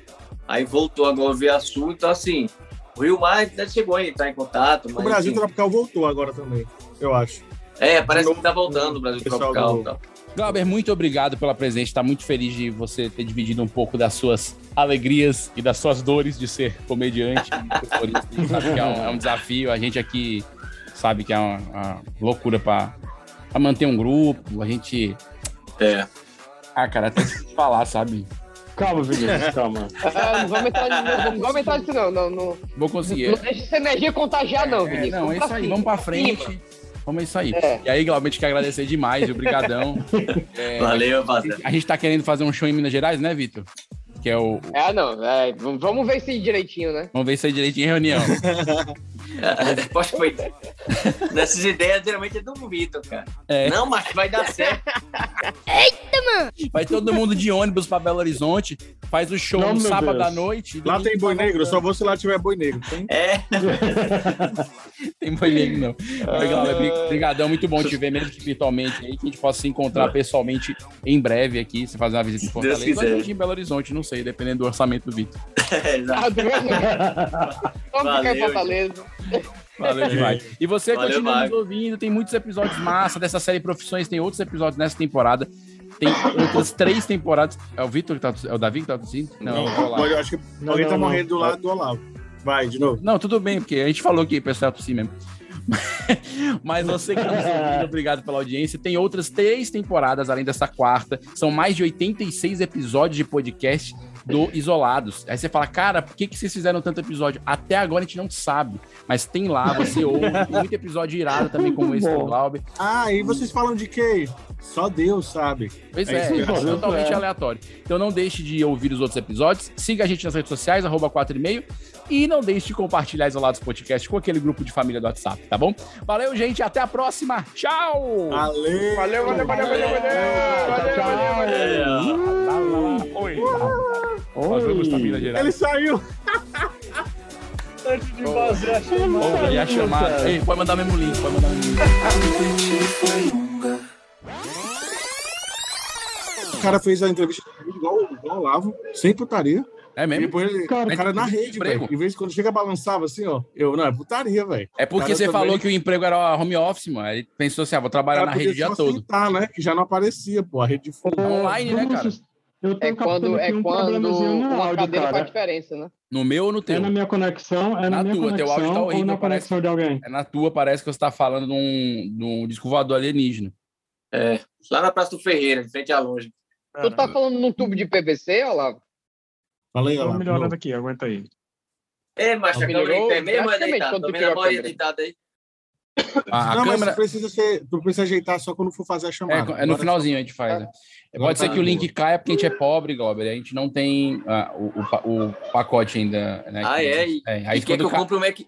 Aí voltou agora o Via Sul, então assim, o Rio Mar ainda chegou a entrar em contato. O Mas, Brasil assim, Tropical voltou agora também, eu acho. É, parece que tá voltando o Brasil Pessoal Tropical. do- Então. Glauber, muito obrigado pela presença. Tá muito feliz de você ter dividido um pouco das suas alegrias e das suas dores de ser comediante. que é um, é um desafio. A gente aqui sabe que é uma, uma loucura pra, pra manter um grupo. A gente. É. Ah, cara, até de falar, sabe? Calma, Vinícius, calma. Ah, não vamos entrar, não, não vamos entrar nisso, não. Não, não, Vou conseguir. não deixa essa energia contagiar, não, É, Vinícius. não, é isso aí. Vamos pra frente. Vamos é isso aí. É. E aí, Glauber, a gente quer agradecer demais, viu? Obrigadão. É, Valeu, rapaziada. A gente tá querendo fazer um show em Minas Gerais, né, Vitor? Que é o. É, não, é, vamos ver se direitinho, né? Vamos ver isso aí direitinho em reunião. A resposta foi. Nessas ideias, geralmente é do Vitor, cara. É. Não, mas vai dar certo. Vai todo mundo de ônibus pra Belo Horizonte, faz o show Não, no sábado Deus. à noite. Lá tem boi negro, só vou se lá tiver boi negro. Tem? É. Tem boi negro, não. Legal, Glauber, Obrigadão, muito bom te ver mesmo que virtualmente aí, que a gente possa se encontrar pessoalmente em breve aqui, se fazer uma visita em Fortaleza. Ou a gente em Belo Horizonte, não sei, dependendo do orçamento do Vitor. É, exato. Vamos ficar em Fortaleza. Valeu demais. E você Valeu, continua nos ouvindo, tem muitos episódios massa dessa série Profissões, tem outros episódios nessa temporada. Tem outras três temporadas. É o Vitor que tá É o Davi que tá tossindo? Não, o Olavo. Mas eu acho que Não, alguém tá não, não. morrendo do lado do Olavo. Vai, de novo. Não, tudo bem, porque a gente falou que o pessoal tossi mesmo. Mas você que tá nos ouvindo, obrigado pela audiência. Tem outras três temporadas além dessa quarta. São mais de 86 episódios de podcast do Isolados. Aí você fala, cara, por que, que vocês fizeram tanto episódio? Até agora a gente não sabe. Mas tem lá, você ouve. Tem muito episódio irado também, como esse do Glauber. Ah, e vocês falam de quê? Só Deus sabe. Pois É é, é totalmente É. aleatório. Então não deixe de ouvir os outros episódios. Siga a gente nas redes sociais, arroba 4 e meio. E não deixe de compartilhar Isolados Podcast com aquele grupo de família do WhatsApp, tá bom? Valeu, gente. Até a próxima. Tchau! Valeu! Valeu, valeu, valeu, valeu, valeu! Oi! Nós vamos família geral. Ele saiu! Antes de fazer a chamada. Vamos fazer a chamada. Ei, pode mandar mesmo link, pode mandar mesmo link. O cara fez a entrevista igual, igual o Olavo, sem putaria. É mesmo? E depois ele, Cara, o cara na rede, emprego. velho. Em vez de quando chega, balançava assim, ó. Eu, não, é putaria, velho. É porque você falou que o emprego era home office, mano. Aí pensou assim, ah, vou trabalhar na rede o dia todo. Tá, né? Que já não aparecia, pô. A rede de fogo. Online, né, cara? Eu tô É quando, é um quando no uma áudio, cadeira cara. faz diferença, né? No meu ou no teu? É na minha conexão, é na, Na minha tua, teu conexão áudio tá ou horrível, na parece. conexão de alguém. É na tua, parece que você tá falando de um, de um disco voador alienígena. É, lá na Praça do Ferreira, em frente à longe. Tu tá falando num tubo de PVC, Olavo? Fala aí, Tô melhorando aqui, aguenta aí. É, macho, a Melhorou pé mesmo é deitado. Também na a deitado aí. A, a não, câmera mas precisa ser, tu precisa ajeitar só quando for fazer a chamada. é, é no finalzinho a gente faz. né? Pode ser tá que o link caia porque a gente é pobre, Glauber. A gente não tem ah, o, o o pacote ainda. Né, Ah, que- é? E, Aí e quer que eu ca- compre o Mac...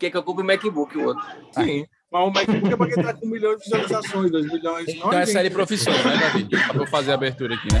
Quer que eu compre o MacBook, o outro? Sim. Mas o MacBook é pra quem tá com um milhão de visualizações, dois milhões. Então é série profissão, né, Davi? Só pra eu fazer a abertura aqui, né?